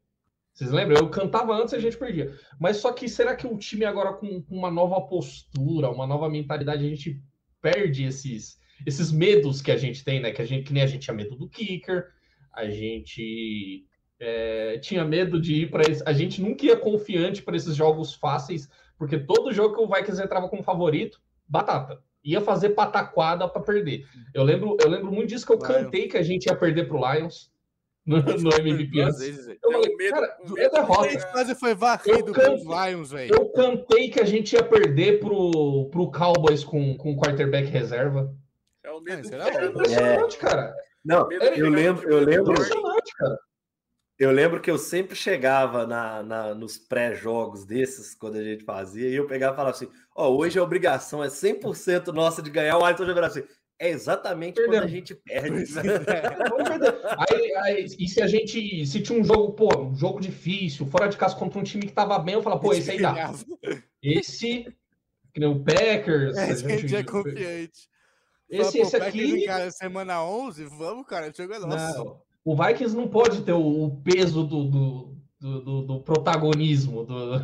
Vocês lembram? Eu cantava antes e a gente perdia. Mas só que será que o time agora com, com uma nova postura, uma nova mentalidade, a gente perde esses, esses medos que a gente tem, né? Que, a gente, que nem a gente tinha medo do kicker, a gente é, tinha medo de ir para A gente nunca ia confiante para esses jogos fáceis, porque todo jogo que o Vikings entrava como favorito, batata. Ia fazer pataquada para perder. Eu lembro, eu lembro muito disso que eu cantei que a gente ia perder pro Lions no, no MVP.
Vezes,
eu falei, medo, cara, é derrota.
quase foi varrido pelos Lions, velho.
Eu cantei que a gente ia perder pro, pro Cowboys com, com quarterback reserva.
É o medo.
É, é impressionante, é. cara.
Não, eu lembro, eu lembro. Impressionante, cara. Eu lembro que eu sempre chegava na, na nos pré-jogos desses, quando a gente fazia, e eu pegava e falava assim: Ó, oh, hoje a obrigação é 100% nossa de ganhar. O Alisson já assim: é exatamente Perdeu. quando a gente perde.
aí, aí, e se a gente. Se tinha um jogo, pô, um jogo difícil, fora de casa contra um time que tava bem, eu falava, pô, esse aí dá. Esse, que nem o Packers.
É, a gente é confiante.
Esse, esse aqui.
Cara, semana 11, vamos, cara, chega nosso.
Não, o Vikings não pode ter o, o peso do, do, do, do, protagonismo. Do...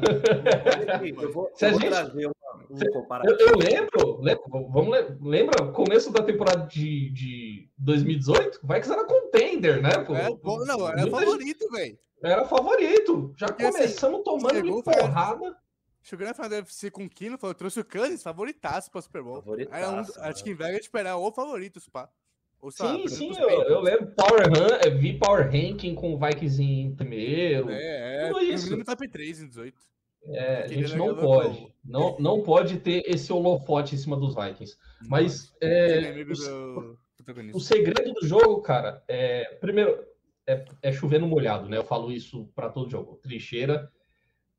Eu vou, eu vou gente... trazer uma, um comparativo.
Eu, eu lembro, lembro, vamos lembra começo da temporada de, de 2018? O Vikings era contender, né? Pô?
É, bom, não, era favorito, velho.
Era favorito. Já Porque, assim, começamos assim, tomando porrada.
Chegou na final da UFC com o Kino, falou, trouxe o Kansas, favoritaço pra Super Bowl. Aí, um, acho que em Vegas esperar o favorito, pá.
Ou, sim, sim, eu, eu, lembro Power Han, é, vi Power Ranking com o Vikings em primeiro.
É, é tudo isso. No top 3 em 18.
É, a gente não pode. Não, não pode ter esse holofote em cima dos Vikings. Mas é, o, o, segredo do jogo, cara, é primeiro é, é chover no molhado, né? Eu falo isso para todo jogo. Trincheira,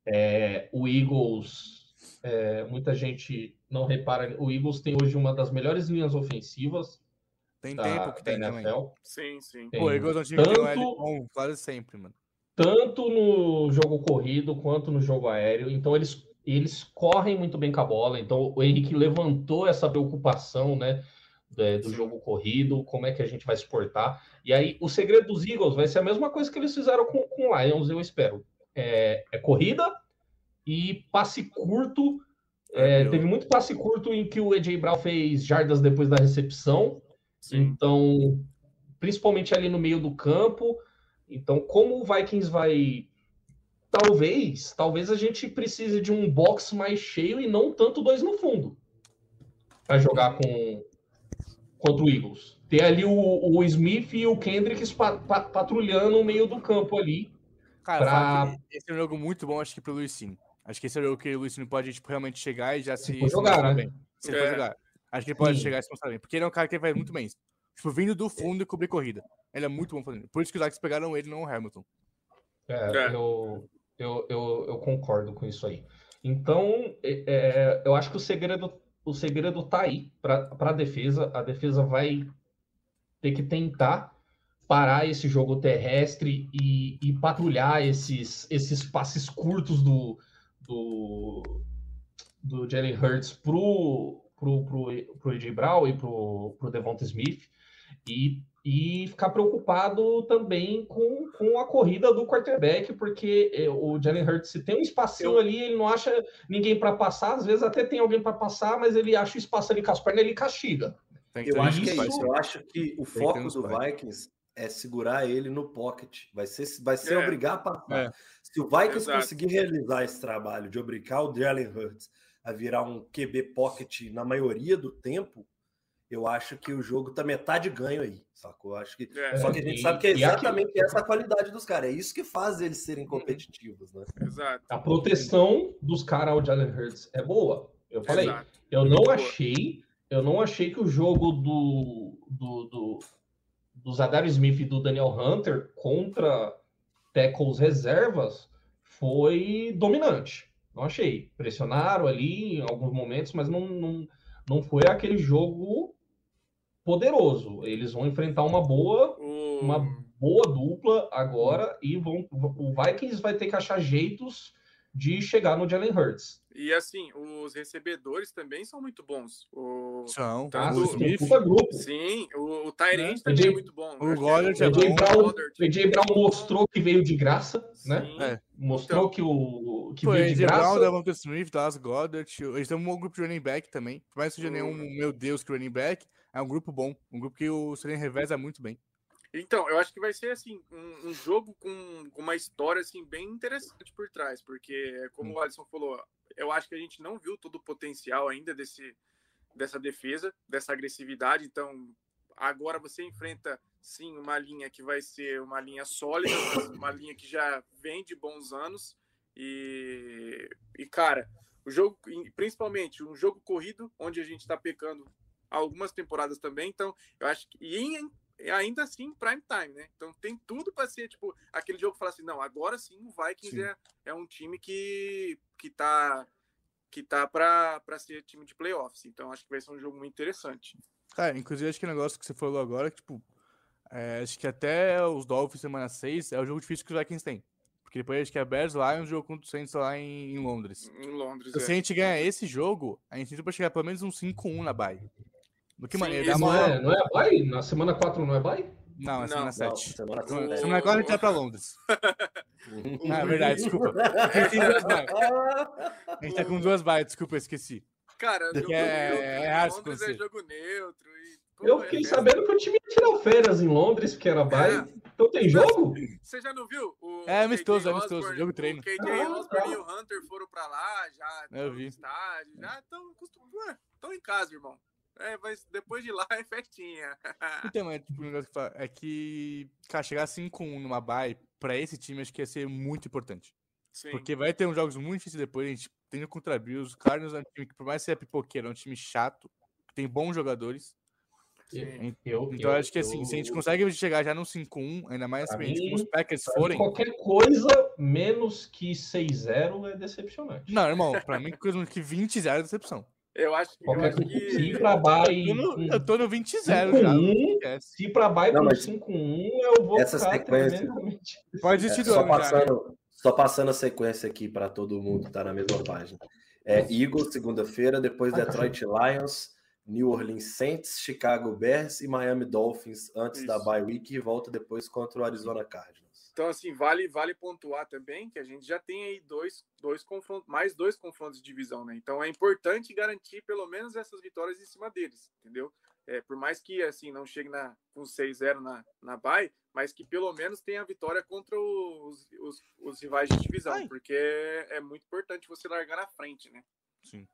é, o Eagles, é, muita gente não repara. O Eagles tem hoje uma das melhores linhas ofensivas.
Tem da, tempo que tem
NFL. também. Sim, sim.
Tem. Pô, o Eagles é um time tanto, que bom quase sempre, mano.
Tanto no jogo corrido quanto no jogo aéreo. Então eles, eles correm muito bem com a bola. Então o Henrique levantou essa preocupação, né? É, do jogo corrido, como é que a gente vai exportar. E aí, o segredo dos Eagles vai ser a mesma coisa que eles fizeram com o Lions, eu espero é, é corrida e passe curto. É, teve muito passe curto em que o AJ Brown fez jardas depois da recepção. Sim. Então, principalmente ali no meio do campo. Então, como o Vikings vai. Talvez, talvez a gente precise de um box mais cheio e não tanto dois no fundo. Para jogar com contra o Eagles. Ter ali o, o Smith e o Kendricks patrulhando no meio do campo ali
Cara, pra... esse é um jogo muito bom, acho que pro Luiz Cine. Acho que esse é um jogo que o Luiz Cine pode tipo, realmente chegar e já se.
se jogar, né?
Bem. Se é. jogar. Acho que ele pode Sim. chegar e se mostrar bem. Porque ele é um cara que vai muito bem. Tipo, vindo do fundo e cobrir corrida. Ele é muito bom fazendo. Por isso que os Vikings pegaram ele, não o Hamilton.
É, é. Eu, eu, eu, eu, concordo com isso aí. Então, é, é, eu acho que o segredo, o segredo tá aí para a defesa. A defesa vai ter que tentar parar esse jogo terrestre e, e patrulhar esses, esses passes curtos do, do, do Jalen Hurts pro, pro, pro, pro AJ Brown e pro, pro Devonta Smith. E, e ficar preocupado também com, com a corrida do quarterback, porque é, o Jalen Hurts, se tem um espacinho
Eu-
ali, ele não acha ninguém para passar, às vezes até tem alguém para passar, mas ele acha o espaço ali com as pernas, ele castiga.
Eu acho que é isso. Eu acho que o foco do. Vikings é segurar ele no pocket. Vai ser, vai ser
É.
obrigar a passar.
É.
Se o Vikings
Exato.
conseguir realizar esse trabalho de obrigar o Jalen Hurts a virar um QB pocket na maioria do tempo, eu acho que o jogo tá metade ganho aí, sacou? Eu acho que
É,
só que a gente
e-
sabe que é
e aqui-
exatamente essa a qualidade dos caras. É isso que faz eles serem competitivos, né?
exato.
A proteção dos caras ao Jalen Hurts é boa. Eu falei,
exato.
eu não achei, eu não achei que o jogo do do, do, do Zadar Smith e do Daniel Hunter contra tackles reservas foi dominante. Não achei. Pressionaram ali em alguns momentos, mas não, não, não foi aquele jogo poderoso. Eles vão enfrentar uma boa uma boa dupla agora e vão, o Vikings vai ter que achar jeitos de chegar no Jalen Hurts.
E assim, os recebedores também são muito bons. O...
São.
Tá,
o Smith,
Puta grupo.
Sim, o, o Tyrant
É.
também é muito bom.
o
que
Goddard é
AJ
bom.
Brown,
Goddard.
AJ Brown mostrou que veio de graça, né?
Sim.
É.
Mostrou
Então.
que o que
Pô,
veio de
AJ Brown,
graça.
Devonta Smith, Dallas Goddard. Eles têm um bom grupo de running back também. Por mais que seja nenhum,
O-
meu Deus, que running back, é um grupo bom. Um grupo que o Serena reveza muito bem.
Então, eu acho que vai ser assim, um, um jogo com, com uma história assim bem interessante por trás, porque como o Alisson falou, eu acho que a gente não viu todo o potencial ainda desse dessa defesa, dessa agressividade, então agora você enfrenta sim uma linha que vai ser uma linha sólida, uma linha que já vem de bons anos e e cara, o jogo principalmente um jogo corrido onde a gente está pecando algumas temporadas também, então eu acho que e em e ainda assim prime time, né? Então tem tudo para ser tipo aquele jogo que fala assim, não, agora sim o Vikings
Sim.
é, é um time que que tá que tá para ser time de playoffs. Então acho que vai ser um jogo muito interessante.
Cara, inclusive acho que o negócio que você falou agora, que, tipo, é, acho que até os Dolphins semana 6 é o jogo difícil que os Vikings têm. Porque depois acho que é Bears lá e um jogo contra o Saints lá em, em Londres.
Em Londres,
Então, se a
é.
gente ganhar esse jogo, a gente tem pra chegar pelo menos um 5-1 na bye. Do que
Sim,
maneira?
Esse
Não é, não é a bye? Na semana 4 não é bye?
Não, é semana
Não,
7.
semana
O-
sete.
Semana agora a gente vai pra Londres. Ah, é verdade, desculpa. A gente tem duas. A gente tá com duas bytes, desculpa, eu esqueci.
Cara, jogo
é-
neutro,
é
em
raro
Londres é jogo neutro e pô,
Eu
é
fiquei
festa.
sabendo que o time ia tirar férias em Londres, porque era bye. Então tem jogo?
Você já não viu? O
É amistoso, é amistoso, jogo treino.
O KJ
Ah,
Osborne
tá.
e o Hunter foram pra lá, já
Eu
estão no
vi.
estádio, já estão em casa, irmão. É, mas depois de lá é festinha.
Então, é, tipo, o negócio que fala- é que, cara, chegar 5-1 numa bye, pra esse time, acho que ia ser muito importante.
Sim.
Porque vai ter uns jogos muito difíceis depois, a gente tem contra Bills, o Cardinals é um time que, por mais que seja pipoqueiro, é um time chato, que tem bons jogadores.
Sim.
Eu,
Então, eu acho que assim, se a gente consegue chegar já no 5-1, ainda mais
Pra
se a gente,
mim,
como os Packers forem.
Qualquer coisa menos que 6-0 é decepcionante.
Não, irmão, pra mim, coisa que 20-0 é decepção.
Eu acho, eu acho
coisa. Se
que.
ir pra bye.
Eu tô no, eu tô no 20-0 já.
5-1,
não esquece.
Se ir pra bye
Não,
com
mas
5-1, eu vou
essa
ficar
sequência-.
Pode do
É, só,
já.
passando, só passando a sequência aqui para todo mundo estar na mesma página. É, Eagles, segunda-feira, depois Detroit Lions, New Orleans Saints, Chicago Bears e Miami Dolphins antes da
Isso.
bye week e volta depois contra o Arizona Cardinals.
Então, assim, vale, vale pontuar também que a gente já tem aí dois, dois confrontos, mais dois confrontos de divisão, né? Então é importante garantir pelo menos essas vitórias em cima deles, entendeu? É, por mais que assim não chegue na, com 6-0 na, na bye, mas que pelo menos tenha a vitória contra os, os, os rivais de divisão,
Ai.
porque é, é muito importante você largar na frente, né?
Sim.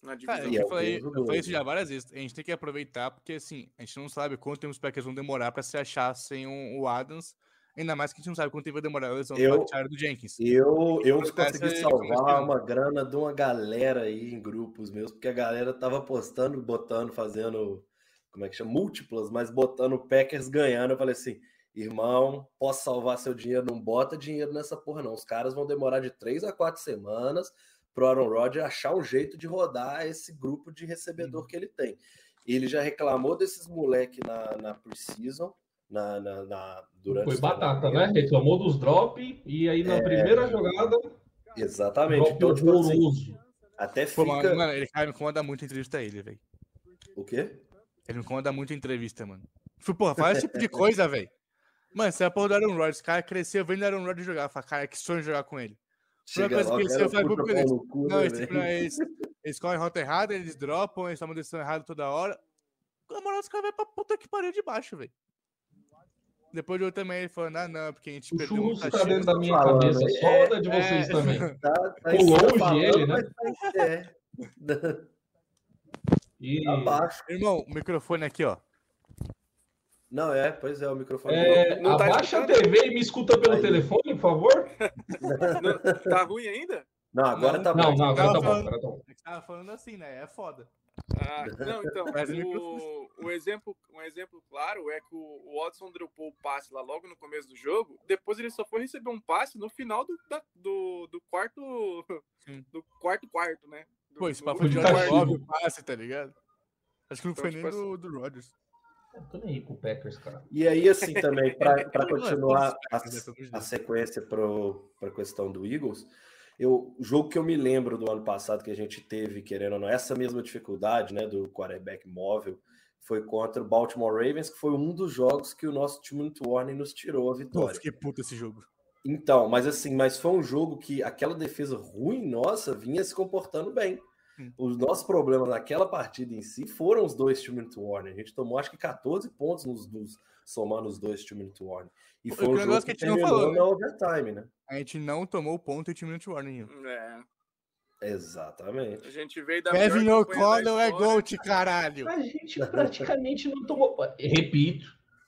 Na
Cara,
divisão.
E é
eu falei, eu falei isso já várias vezes. A gente tem que aproveitar, porque assim, a gente não sabe quanto tempo os Packers vão demorar pra se achar sem o, o Adams. Ainda mais que a gente não sabe quanto tempo vai demorar a lesão
Eu-
do do Jenkins.
Eu, eu
Essa
consegui
é
salvar uma grana de uma galera aí em grupos meus, porque a galera tava postando, botando, fazendo, como é que chama? Múltiplas, mas botando Packers ganhando. Eu falei assim, irmão, posso salvar seu dinheiro? Não bota dinheiro nessa porra, não. Os caras vão demorar de três a quatro semanas pro Aaron Rodgers achar um jeito de rodar esse grupo de recebedor
Uhum.
que ele tem. Ele já reclamou desses moleque na, na preseason, na, na, na- durante
Foi batata, né? Reclamou dos drop e aí na primeira jogada,
Exatamente.
drop
Então, tipo assim, até fica.
mano, mano, ele, cara, me incomoda muito a entrevista a ele, velho.
O quê?
Ele me incomoda muito a entrevista, mano. Falei, porra, faz esse tipo de coisa, velho. Mano, você é a porra do Aaron Rodgers. O cara cresceu vendo Aaron Rodgers jogar. Fala, cara, que sonho jogar com ele. Primeira coisa que eles fazem pro eles. Não,
né,
eles, eles, eles correm rota errada, eles dropam, eles tomam decisão errada toda hora. Na moral, os caras vai pra puta que pariu de baixo, velho. Depois de eu também ele falando, ah, não, porque a gente
O
perdeu muita
tá dentro da minha
falando,
cabeça,
é,
só da de
é.
vocês também.
Tá, tá
longe
falando,
ele, né?
mas tá- É.
E...
Abaixo.
Irmão, o microfone aqui, ó.
Não, é, pois é, o microfone.
É,
Não tá
abaixa a? TV e me escuta pelo
Aí.
telefone, por favor.
Não, tá ruim ainda?
Não, agora
Não,
tá
Não,
bom.
não, agora tá bom,
falando-
tá
tava falando assim, né? É foda.
Ah, não, então,
Mas o
o, exemplo, um exemplo claro é que o, Watson dropou o passe lá logo no começo do jogo, depois ele só foi receber um passe no final do, da- do, do quarto
Sim.
do quarto quarto, né? Do-
Pô, esse
do-
papo foi de
de
Jordan
castigo.
Love, o passe, tá ligado? Acho que não
Então,
foi
tipo
nem
assim-
do, do Rodgers.
Eu tô nem aí com o Packers, cara.
E aí, assim, também, para
é
continuar a,
né,
a
Deus.
sequência para a questão do Eagles, eu, o jogo que eu me lembro do ano passado que a gente teve, querendo ou não, essa mesma dificuldade né, do quarterback móvel, foi contra o Baltimore Ravens, que foi um dos jogos que o nosso time Warning nos tirou a vitória.
fiquei puto esse jogo.
Então, mas assim, mas foi um jogo que aquela defesa ruim nossa vinha se comportando bem.
Hum.
Os nossos problemas naquela partida em si foram os dois Two Minute Warning. A gente tomou acho que 14 pontos nos, nos somando os dois Two Minute Warning. E
O
foi um
negócio
jogo
que a
que
gente não
terminou
falou,
na overtime, né?
A gente não tomou o ponto em time minute warning.
É,
Exatamente.
a gente veio da
Kevin O'Connell é. GOAT, caralho.
A gente praticamente não tomou. Repito,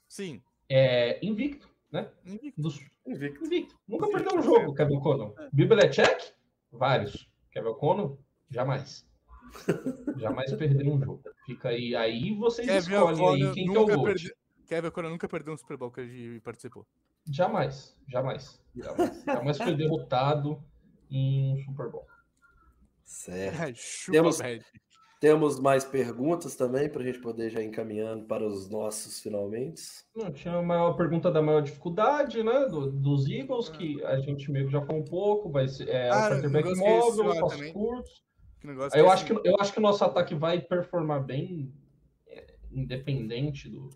Sim.
é invicto, né?
Invicto.
Dos...
Invicto.
Invicto. Nunca perdeu um jogo, Kevin O'Connell. Bibelechek? Vários. Kevin O'Connell? Jamais. Jamais perdeu um jogo. Fica aí. Aí vocês
Kevin
escolhem aí quem que é o GOAT.
perdeu. Kevin O'Connell nunca perdeu um Super Bowl que ele participou.
Jamais. Jamais. Jamais. Jamais foi derrotado em um Super Bowl.
Certo.
Chupa,
Temos-. Temos mais perguntas também para a gente poder já ir encaminhando para os nossos finalmente.
Não, tinha a maior pergunta da maior dificuldade, né? do- dos Eagles, que a gente meio que já falou um pouco, vai ser é,
Ah,
o quarterback móvel,
falaram
passos
também.
curtos.
Que negócio
Aí eu
que
acho, que, eu acho que o nosso ataque vai performar bem, é, independente do.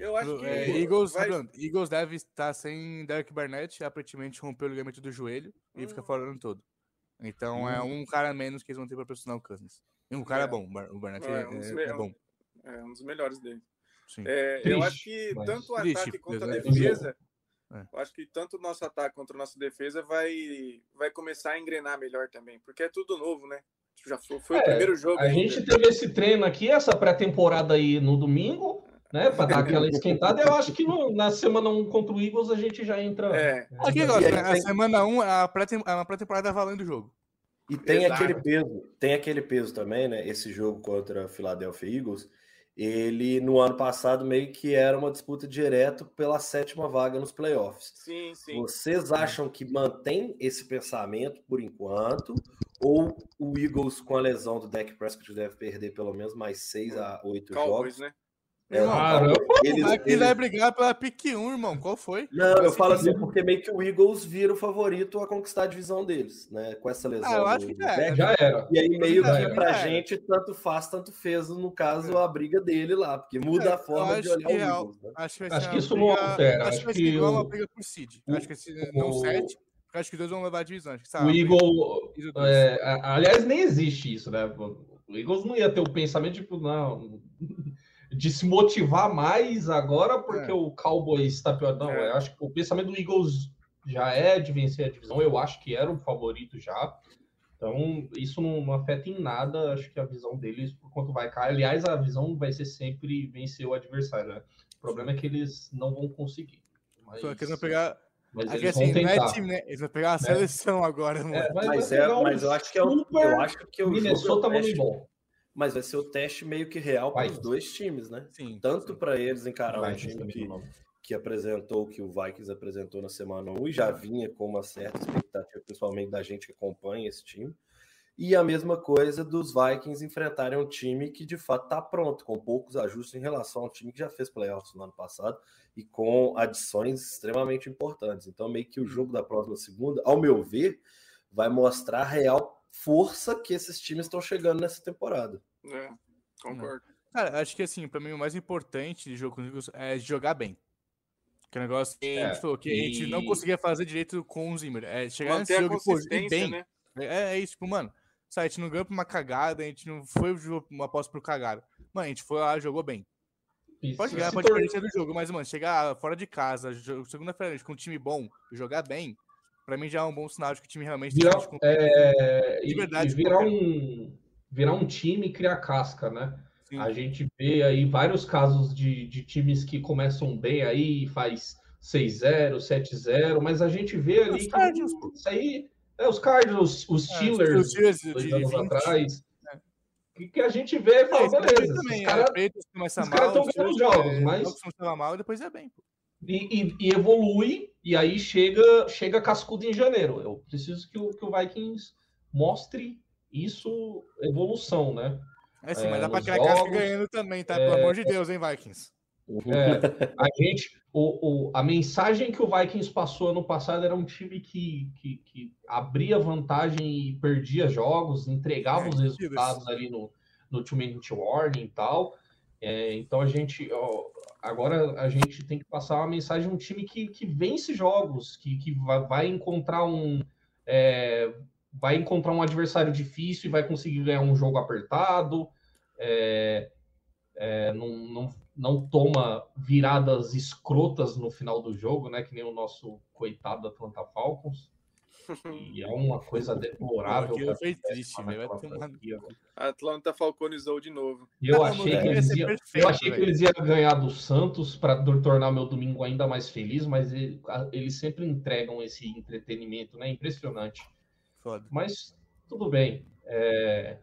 Eu acho que
é, Eagles,
vai-
Eagles deve estar sem Derek Barnett, aparentemente rompeu o ligamento do joelho e fica
Hum.
fora o ano todo. Então é um cara a menos que eles vão ter para pressionar o Cousins. E um cara
É.
bom, o Bar- o Barnett
É,
é,
um dos
é- é
melhores.
bom.
é um dos melhores dele.
Sim.
É, eu
Triste,
acho que
mas-
tanto o
Triste,
ataque quanto a defesa,
É.
eu acho que tanto o nosso ataque quanto a nossa defesa vai, vai começar a engrenar melhor também, porque é tudo novo, né? Já foi, foi
É,
o primeiro jogo.
A
ainda.
gente teve esse treino aqui, essa pré-temporada aí no domingo, né? Para dar aquela esquentada. Eu acho que no- na semana 1 contra o Eagles a gente já entra.
É.
Aqui
E
negócio,
aí
né? A
tem-
semana 1 é a pré-temporada valendo o jogo.
E tem
Exato.
aquele peso, tem aquele peso também, né? Esse jogo contra a Philadelphia Eagles, ele no ano passado meio que era uma disputa direto pela sétima vaga nos playoffs.
Sim, sim.
Vocês acham que mantém esse pensamento por enquanto? Ou o Eagles, com a lesão do Dak Prescott, deve perder pelo menos mais seis a oito
Cowboys,
jogos?
né?
É,
Caramba,
eles-
Mas que
eles-
vai brigar pela pick 1, irmão. Qual foi?
Não, eu falo assim, porque meio que o Eagles vira o favorito a conquistar a divisão deles, né? Com essa lesão.
Ah, eu acho que já
Dak.
era.
já era.
E aí, meio
Já
que pra gente, tanto faz, tanto fez, no caso, a briga dele lá, porque muda
É,
a forma de olhar o
é
Eagles. Né?
Acho que,
Acho que isso não altera,
Acho
acho
que vai
que
ser igual
o-
uma briga por
o-
Acho que esse, não
o-
7. porque Acho que os dois vão levar a divisão. Acho que,
O
sabe,
Eagle.
Isso dois.
é, aliás, nem existe isso, né? O Eagles não ia ter o pensamento, tipo, não. De se motivar mais agora porque
É.
o Cowboys está pior. Não,
É.
eu acho que o pensamento do Eagles já é de vencer a divisão. Eu acho que era o favorito já. Então, isso não, não afeta em nada, acho que a visão deles por quanto vai cair. Aliás, a visão vai ser sempre vencer o adversário. Né? O problema é que eles não vão conseguir. Mas,
Só que eles vão pegar.
mas
Aqui,
eles
assim,
vão
não é
tentar.
time, né? Eles vão pegar a
É.
seleção agora, mano.
É,
Mas,
vai
é,
um
mas eu acho que é o, eu acho que é o
Minnesota
jogo, é o teste,
Moneyball.
Mas vai ser o teste meio que real para os dois times, né?
Sim.
Tanto para eles encarar um time que, que apresentou que o Vikings apresentou na semana 1 e já vinha com uma certa expectativa, principalmente da gente que acompanha esse time. E a mesma coisa dos Vikings enfrentarem um time que de fato está pronto, com poucos ajustes em relação ao time que já fez playoffs no ano passado e com adições extremamente importantes. Então, meio que o jogo da próxima segunda, ao meu ver, vai mostrar a real força que esses times estão chegando nessa temporada.
É, concordo.
Cara, acho que assim, pra mim o mais importante de jogo com os Eagles é jogar bem. Que é um negócio que a gente
É,
falou que a gente não
e-
conseguia fazer direito com o Zimmer. É chegar nesse
Manter a
jogo e, pô, bem.
né?
É, é isso, tipo, mano. Sabe, a gente não ganhou pra uma cagada, a gente não foi uma aposta pro cagada. Mano, a gente foi lá, jogou bem.
E
Pode ganhar, pode
tor-
perder do jogo, mas, mano, chegar fora de casa, segunda-feira, com um time bom, jogar bem, pra mim já é um bom sinal de que o time realmente
virar,
de
é,
de
e-
verdade,
e virar um virar um time e criar casca, né?
Sim.
A gente vê aí vários casos de, de times que começam bem aí, faz 6-0, 7-0, mas a gente vê ali
Os
que
Cardinals,
isso aí, é, os Cardinals, os
É,
Steelers,
os Steelers de
dois anos
20.
atrás, que, que a gente vê e fala,
É,
beleza,
também,
esses
é,
caras
Patriots começa
os
mal,
caras tão
os
ganhando jogos,
é,
mas-
começam mal e depois é bem, pô.
e, e- e evolui, e aí chega, chega cascudo em janeiro. Eu preciso que o, que o Vikings mostre isso, evolução, né?
É sim,
É,
mas dá pra
nos
criar
jogos,
ganhando também, tá? Pelo amor de Deus, hein, Vikings?
É, a gente, o, o- a mensagem que o Vikings passou ano passado era um time que, que, que abria vantagem e perdia jogos, entregava
É,
os resultados ali no, no two minute warning e tal. É, então a gente, ó, agora a gente tem que passar uma mensagem de um time que, que vence jogos, que, que vai, vai encontrar um é, vai encontrar um adversário difícil e vai conseguir ganhar um jogo apertado. É, é, não, não, não toma viradas escrotas no final do jogo, né? Que nem o nosso coitado Atlanta Falcons. E é uma coisa deplorável.
Aquilo foi triste, velho.
Atlanta falconizou de novo.
Eu
Não,
achei, que
ia
eles, iam,
perfeito,
eu achei que eles iam ganhar do Santos para tornar meu domingo ainda mais feliz, mas ele- eles sempre entregam esse entretenimento, né? Impressionante.
Foda.
Mas tudo bem. é,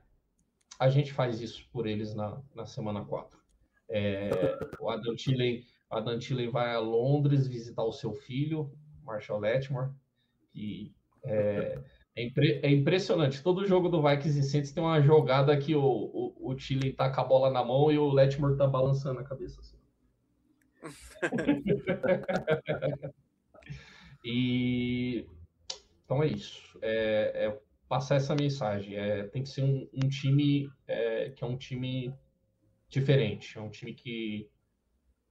a gente faz isso por eles na, na semana 4. É, o Adam Thielen, o Adam Thielen vai a Londres visitar o seu filho, Marshall Letmore, e é, é, impre- é impressionante. Todo jogo do Vikings e Saints tem uma jogada que o, o, o Thielen tá com a bola na mão e o Letmore tá balançando a cabeça assim. e então é isso. É, é passar essa mensagem. É, tem que ser um, um time é, que é um time diferente, é um time que,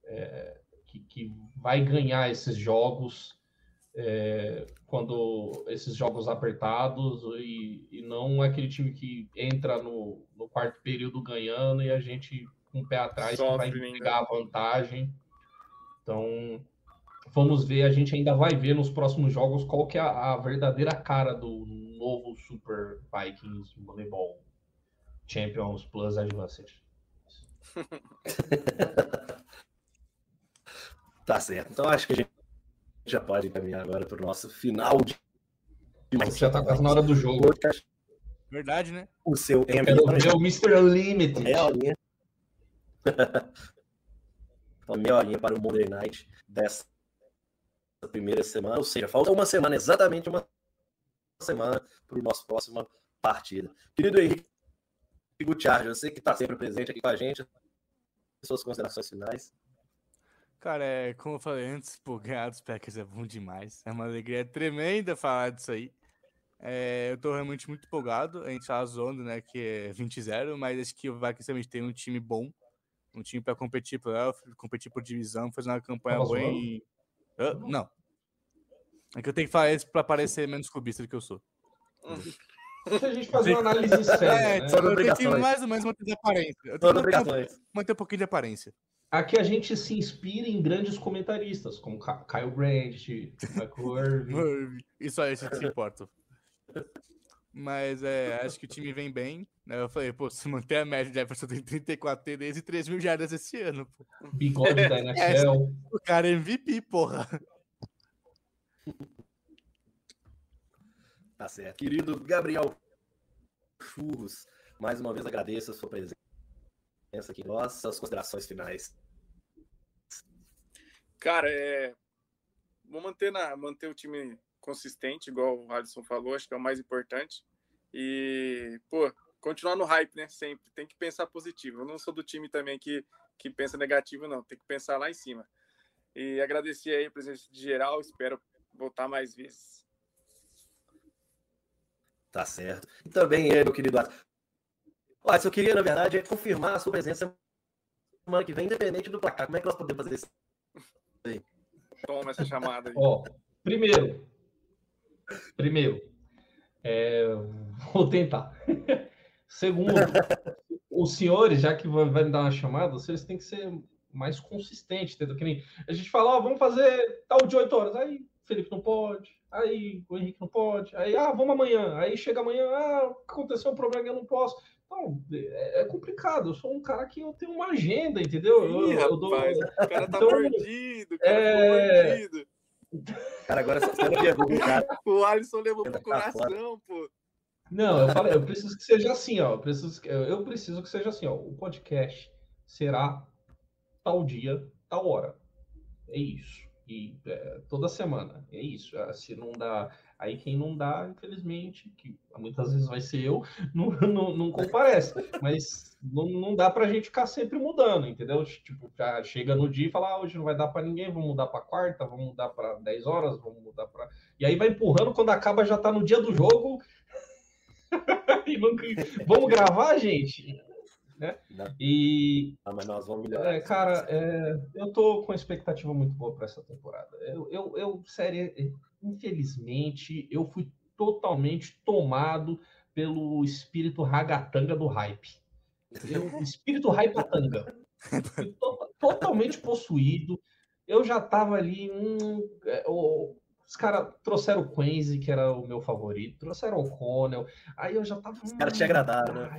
é, que, que vai ganhar esses jogos é, quando esses jogos apertados e, e não aquele time que entra no, no quarto período ganhando e a gente com o pé atrás vai
ainda.
entregar a vantagem. Então vamos ver, a gente ainda vai ver nos próximos jogos qual que é a, a verdadeira cara do novo Super Vikings Voleibol Champions Plus Advanced.
Tá certo. Então acho que a gente já pode encaminhar agora para o nosso final de.
Você já tá quase na hora do jogo.
Verdade, né?
O seu
Quero ver o Mr. Unlimited.
meia horinha. então, meia horinha para o Monday Night dessa primeira semana. Ou seja, falta uma semana, exatamente uma semana para o nosso próxima partida. Querido Henrique Gutiardi, você que está sempre presente aqui com a gente, suas considerações finais.
Cara, é, como eu falei antes, pô, ganhar dos Packers é bom demais. É uma alegria tremenda falar disso aí. É, eu tô realmente muito empolgado. A gente tá zoando, né, que é 20-0, mas acho que o Vikings realmente tem um time bom. Um time pra competir playoff, competir por divisão, fazer uma campanha boa em... Hã? não. É que eu tenho que falar isso pra parecer menos clubista do que eu sou.
Se a gente fazer uma análise séria,
É,
né?
só
eu tenho que mais ou menos manter aparência. Eu tenho que manter, um pouquinho de aparência.
Aqui a gente se inspira em grandes comentaristas, como Kyle Brandt, Michael Irvin.
Isso aí, isso que se importa. Mas é, acho que o time vem bem. né? Eu falei, pô, se manter a média de Jefferson tem 34 TDs e 3 mil jardas esse ano, pô.
Bigode da NFL.
O cara é MVP, porra.
Tá certo. Querido Gabriel Churros, mais uma vez agradeço a sua presença aqui. Nossas considerações finais.
Cara, é. Vou manter, na... manter o time consistente, igual o Alisson falou, acho que é o mais importante. E, pô, continuar no hype, né? Sempre. Tem que pensar positivo. Eu não sou do time também que, que pensa negativo, não. Tem que pensar lá em cima. E agradecer aí a presença de geral. Espero voltar mais vezes.
Tá certo. E também ele, meu querido Alisson. Alisson, eu queria, na verdade, é confirmar a sua presença semana que vem, independente do placar. Como é que nós podemos fazer isso?
Toma essa chamada aí.
Ó, primeiro, primeiro, é, vou tentar. Segundo, os senhores, já que vai, vai me dar uma chamada, vocês têm que ser mais consistentes, entendeu? Que nem a gente fala, ó, vamos fazer tal de 8 horas. Aí Felipe não pode, aí o Henrique não pode, aí, ah, vamos amanhã. Aí chega amanhã, ah, aconteceu um problema que eu não posso. Então, é, é complicado. Eu sou um cara que eu tenho uma agenda, entendeu? Eu,
Ih,
eu dou-
rapaz, o cara tá
então,
mordido, o cara
é-
ficou mordido.
Cara, agora você não pergunta, cara.
O Alisson levou pro
Tá
coração, pô.
Não, eu falei, eu preciso que seja assim, ó. Eu preciso, que- eu eu preciso que seja assim, ó. O podcast será tal dia, tal hora. É isso. E é, toda semana. É isso. Ah, Se não dá. Aí quem não dá, infelizmente, que muitas vezes vai ser eu, não, não, não comparece. Mas não, não dá pra gente ficar sempre mudando, entendeu? Tipo, já chega no dia e fala, ah, hoje não vai dar pra ninguém, vamos mudar pra quarta, vamos mudar pra 10 horas, vamos mudar pra. E aí vai empurrando, quando acaba já tá no dia do jogo. E Vamos gravar, gente? Né?
Não.
E,
Ah, mas nós vamos melhorar.
é, cara, é, eu tô com uma expectativa muito boa para essa temporada. Eu, eu, eu, sério, é, infelizmente, eu fui totalmente tomado pelo espírito ragatanga do hype. Eu, espírito hypatanga. Fui to- totalmente possuído. Eu já tava ali. hum, é, o- os caras trouxeram o Quincy, que era o meu favorito, trouxeram o Connell. Aí eu já tava.
Os caras te agradaram, né?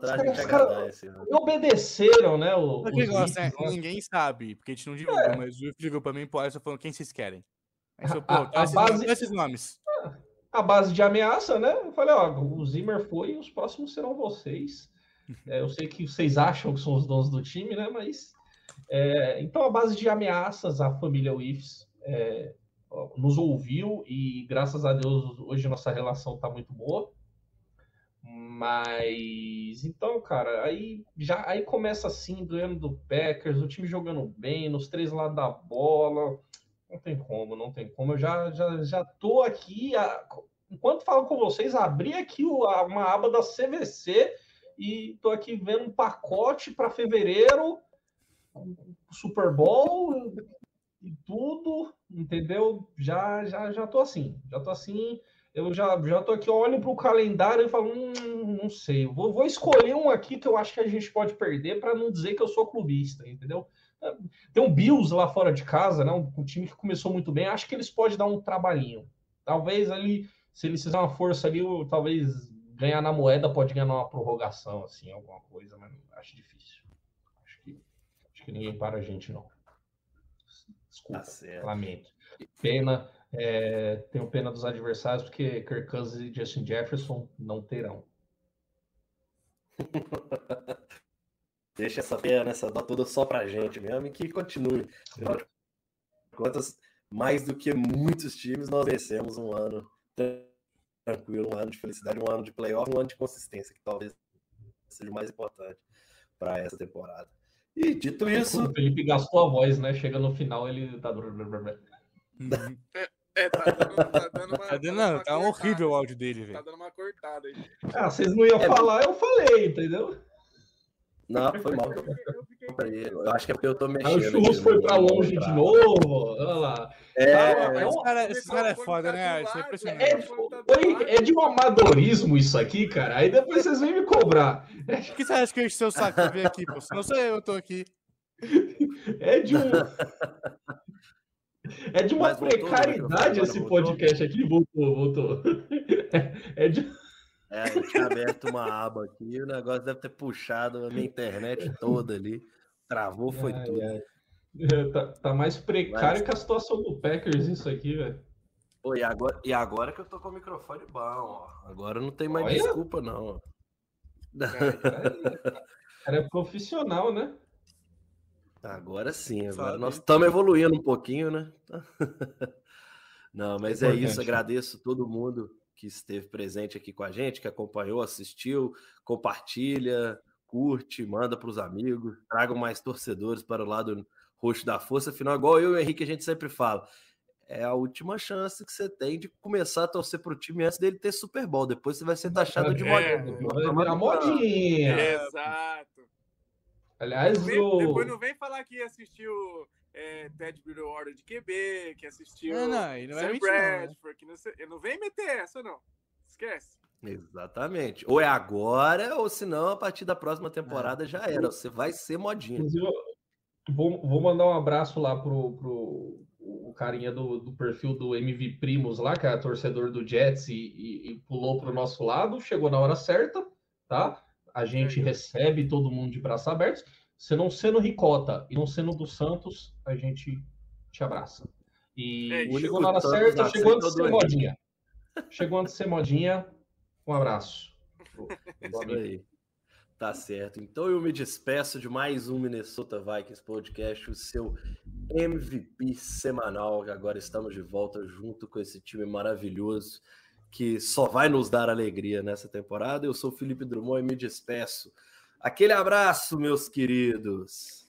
Os caras- me obedeceram, né? O,
negócio, né?
né?
Ninguém sabe, porque a gente não divulga, mas o Will ligou pra mim, pô, essa falando quem vocês querem. Aí
A-
pô, dá
a
esses,
base-
esses nomes.
a base de ameaça, né? Eu falei, ó, o Zimmer foi e os próximos serão vocês. É, eu sei que vocês acham que são os donos do time, né? Mas é, então a base de ameaças, a família Whiffs é, nos ouviu e graças a Deus hoje nossa relação tá muito boa. Mas então, cara, aí já aí começa assim, ganhando do Packers, o time jogando bem, nos três lados da bola. Não tem como, não tem como. Eu já, já, já tô aqui. a- enquanto falo com vocês, abri aqui o- a- uma aba da CVC e tô aqui vendo um pacote para fevereiro, Super Bowl e tudo, entendeu? Já, já, já tô assim, já tô assim. Eu já, já tô aqui, olho para o calendário e falo, hum, não sei, vou, vou escolher um aqui que eu acho que a gente pode perder para não dizer que eu sou clubista, entendeu? Tem um Bills lá fora de casa, né? Um, um time que começou muito bem. Acho que eles podem dar um trabalhinho. Talvez ali, se eles fizerem uma força ali, ou talvez ganhar na moeda pode ganhar uma prorrogação, assim, alguma coisa, mas acho difícil. Acho que, acho que ninguém para a gente, não. Desculpa,
Tá certo.
lamento. Pena, é, tenho pena dos adversários, porque Kirk Cousins e Justin Jefferson não terão.
Deixa essa pena, essa dó toda só pra gente mesmo e que continue. Afinal contas, mais do que muitos times, nós vencemos um ano tranquilo, um ano de felicidade, um ano de playoff, um ano de consistência, que talvez seja o mais importante para essa temporada. E dito isso,
O Felipe gastou a voz, né? Chega no final, ele tá.
É, tá dando, tá dando uma.
Tá, dando-
uma
não, tá
cortada.
horrível o áudio dele,
Tá
velho.
dando uma cortada aí.
Ah, vocês não iam
É,
falar, eu falei, entendeu?
não, foi mal.
Eu fiquei- eu fiquei-
Eu acho que é porque eu tô
Aí
mexendo.
o Churros foi pra longe de novo. Olha lá.
É,
Tá,
é,
é um-
Esse cara, esse cara é foda,
tá
né? é.
É, foi- é de um amadorismo isso aqui, cara. Aí depois vocês vêm me cobrar.
Por que você acha que eu enchi seu saco pra vir aqui, pô? Se não sou eu, eu tô aqui.
É de um. É de uma
voltou,
precariedade esse
voltou?
podcast aqui. Voltou, voltou. É de.
é, eu tinha aberto uma aba aqui e o negócio deve ter puxado a minha internet toda ali. Travou, foi
Ai,
tudo.
ai. É, Tá, tá mais precário
Mas-
que a situação do Packers, isso aqui, velho.
Pô, e, agora, e agora que eu tô com o microfone bom, ó. Agora não tem mais
Olha.
desculpa, não. ó.
O cara é profissional, né?
Agora sim, agora
Sabe?
nós estamos evoluindo um pouquinho, né? Não, mas é
Importante,
isso. Agradeço todo mundo que esteve presente aqui com a gente, que acompanhou, assistiu, compartilha, curte, manda para os amigos, tragam mais torcedores para o lado roxo da força. Afinal, igual eu e o Henrique, a gente sempre fala, é a última chance que você tem de começar a torcer para o time antes dele ter Super Bowl. Depois você vai ser taxado de
É,
modinha.
Vai virar modinha.
Exato.
Aliás,
Vem-
o...
Depois não vem falar que assistiu é, Ted Bridgewater de QB, que assistiu
Não, não, e não vai
Sam
né?
Bradford, não, sei, não vem meter essa, não. Esquece.
Exatamente. Ou é agora, ou se não, a partir da próxima temporada já era. Você vai ser modinha.
Inclusive, eu vou, vou mandar um abraço lá pro, pro o carinha do, do perfil do MV Primos lá, que é torcedor do Jets e, e- e pulou pro nosso lado, chegou na hora certa, tá? A gente recebe todo mundo de braços abertos. Se não sendo Ricota e não sendo do Santos, a gente te abraça. E
É,
chegou na hora certa, chegou antes de ser modinha. Chegou antes de ser modinha. Um abraço.
Isso aí. Tá certo. Então eu me despeço de mais um Minnesota Vikings Podcast, o seu MVP semanal. Agora estamos de volta junto com esse time maravilhoso que só vai nos dar alegria nessa temporada. Eu sou Felipe Drummond e me despeço. Aquele abraço, meus queridos.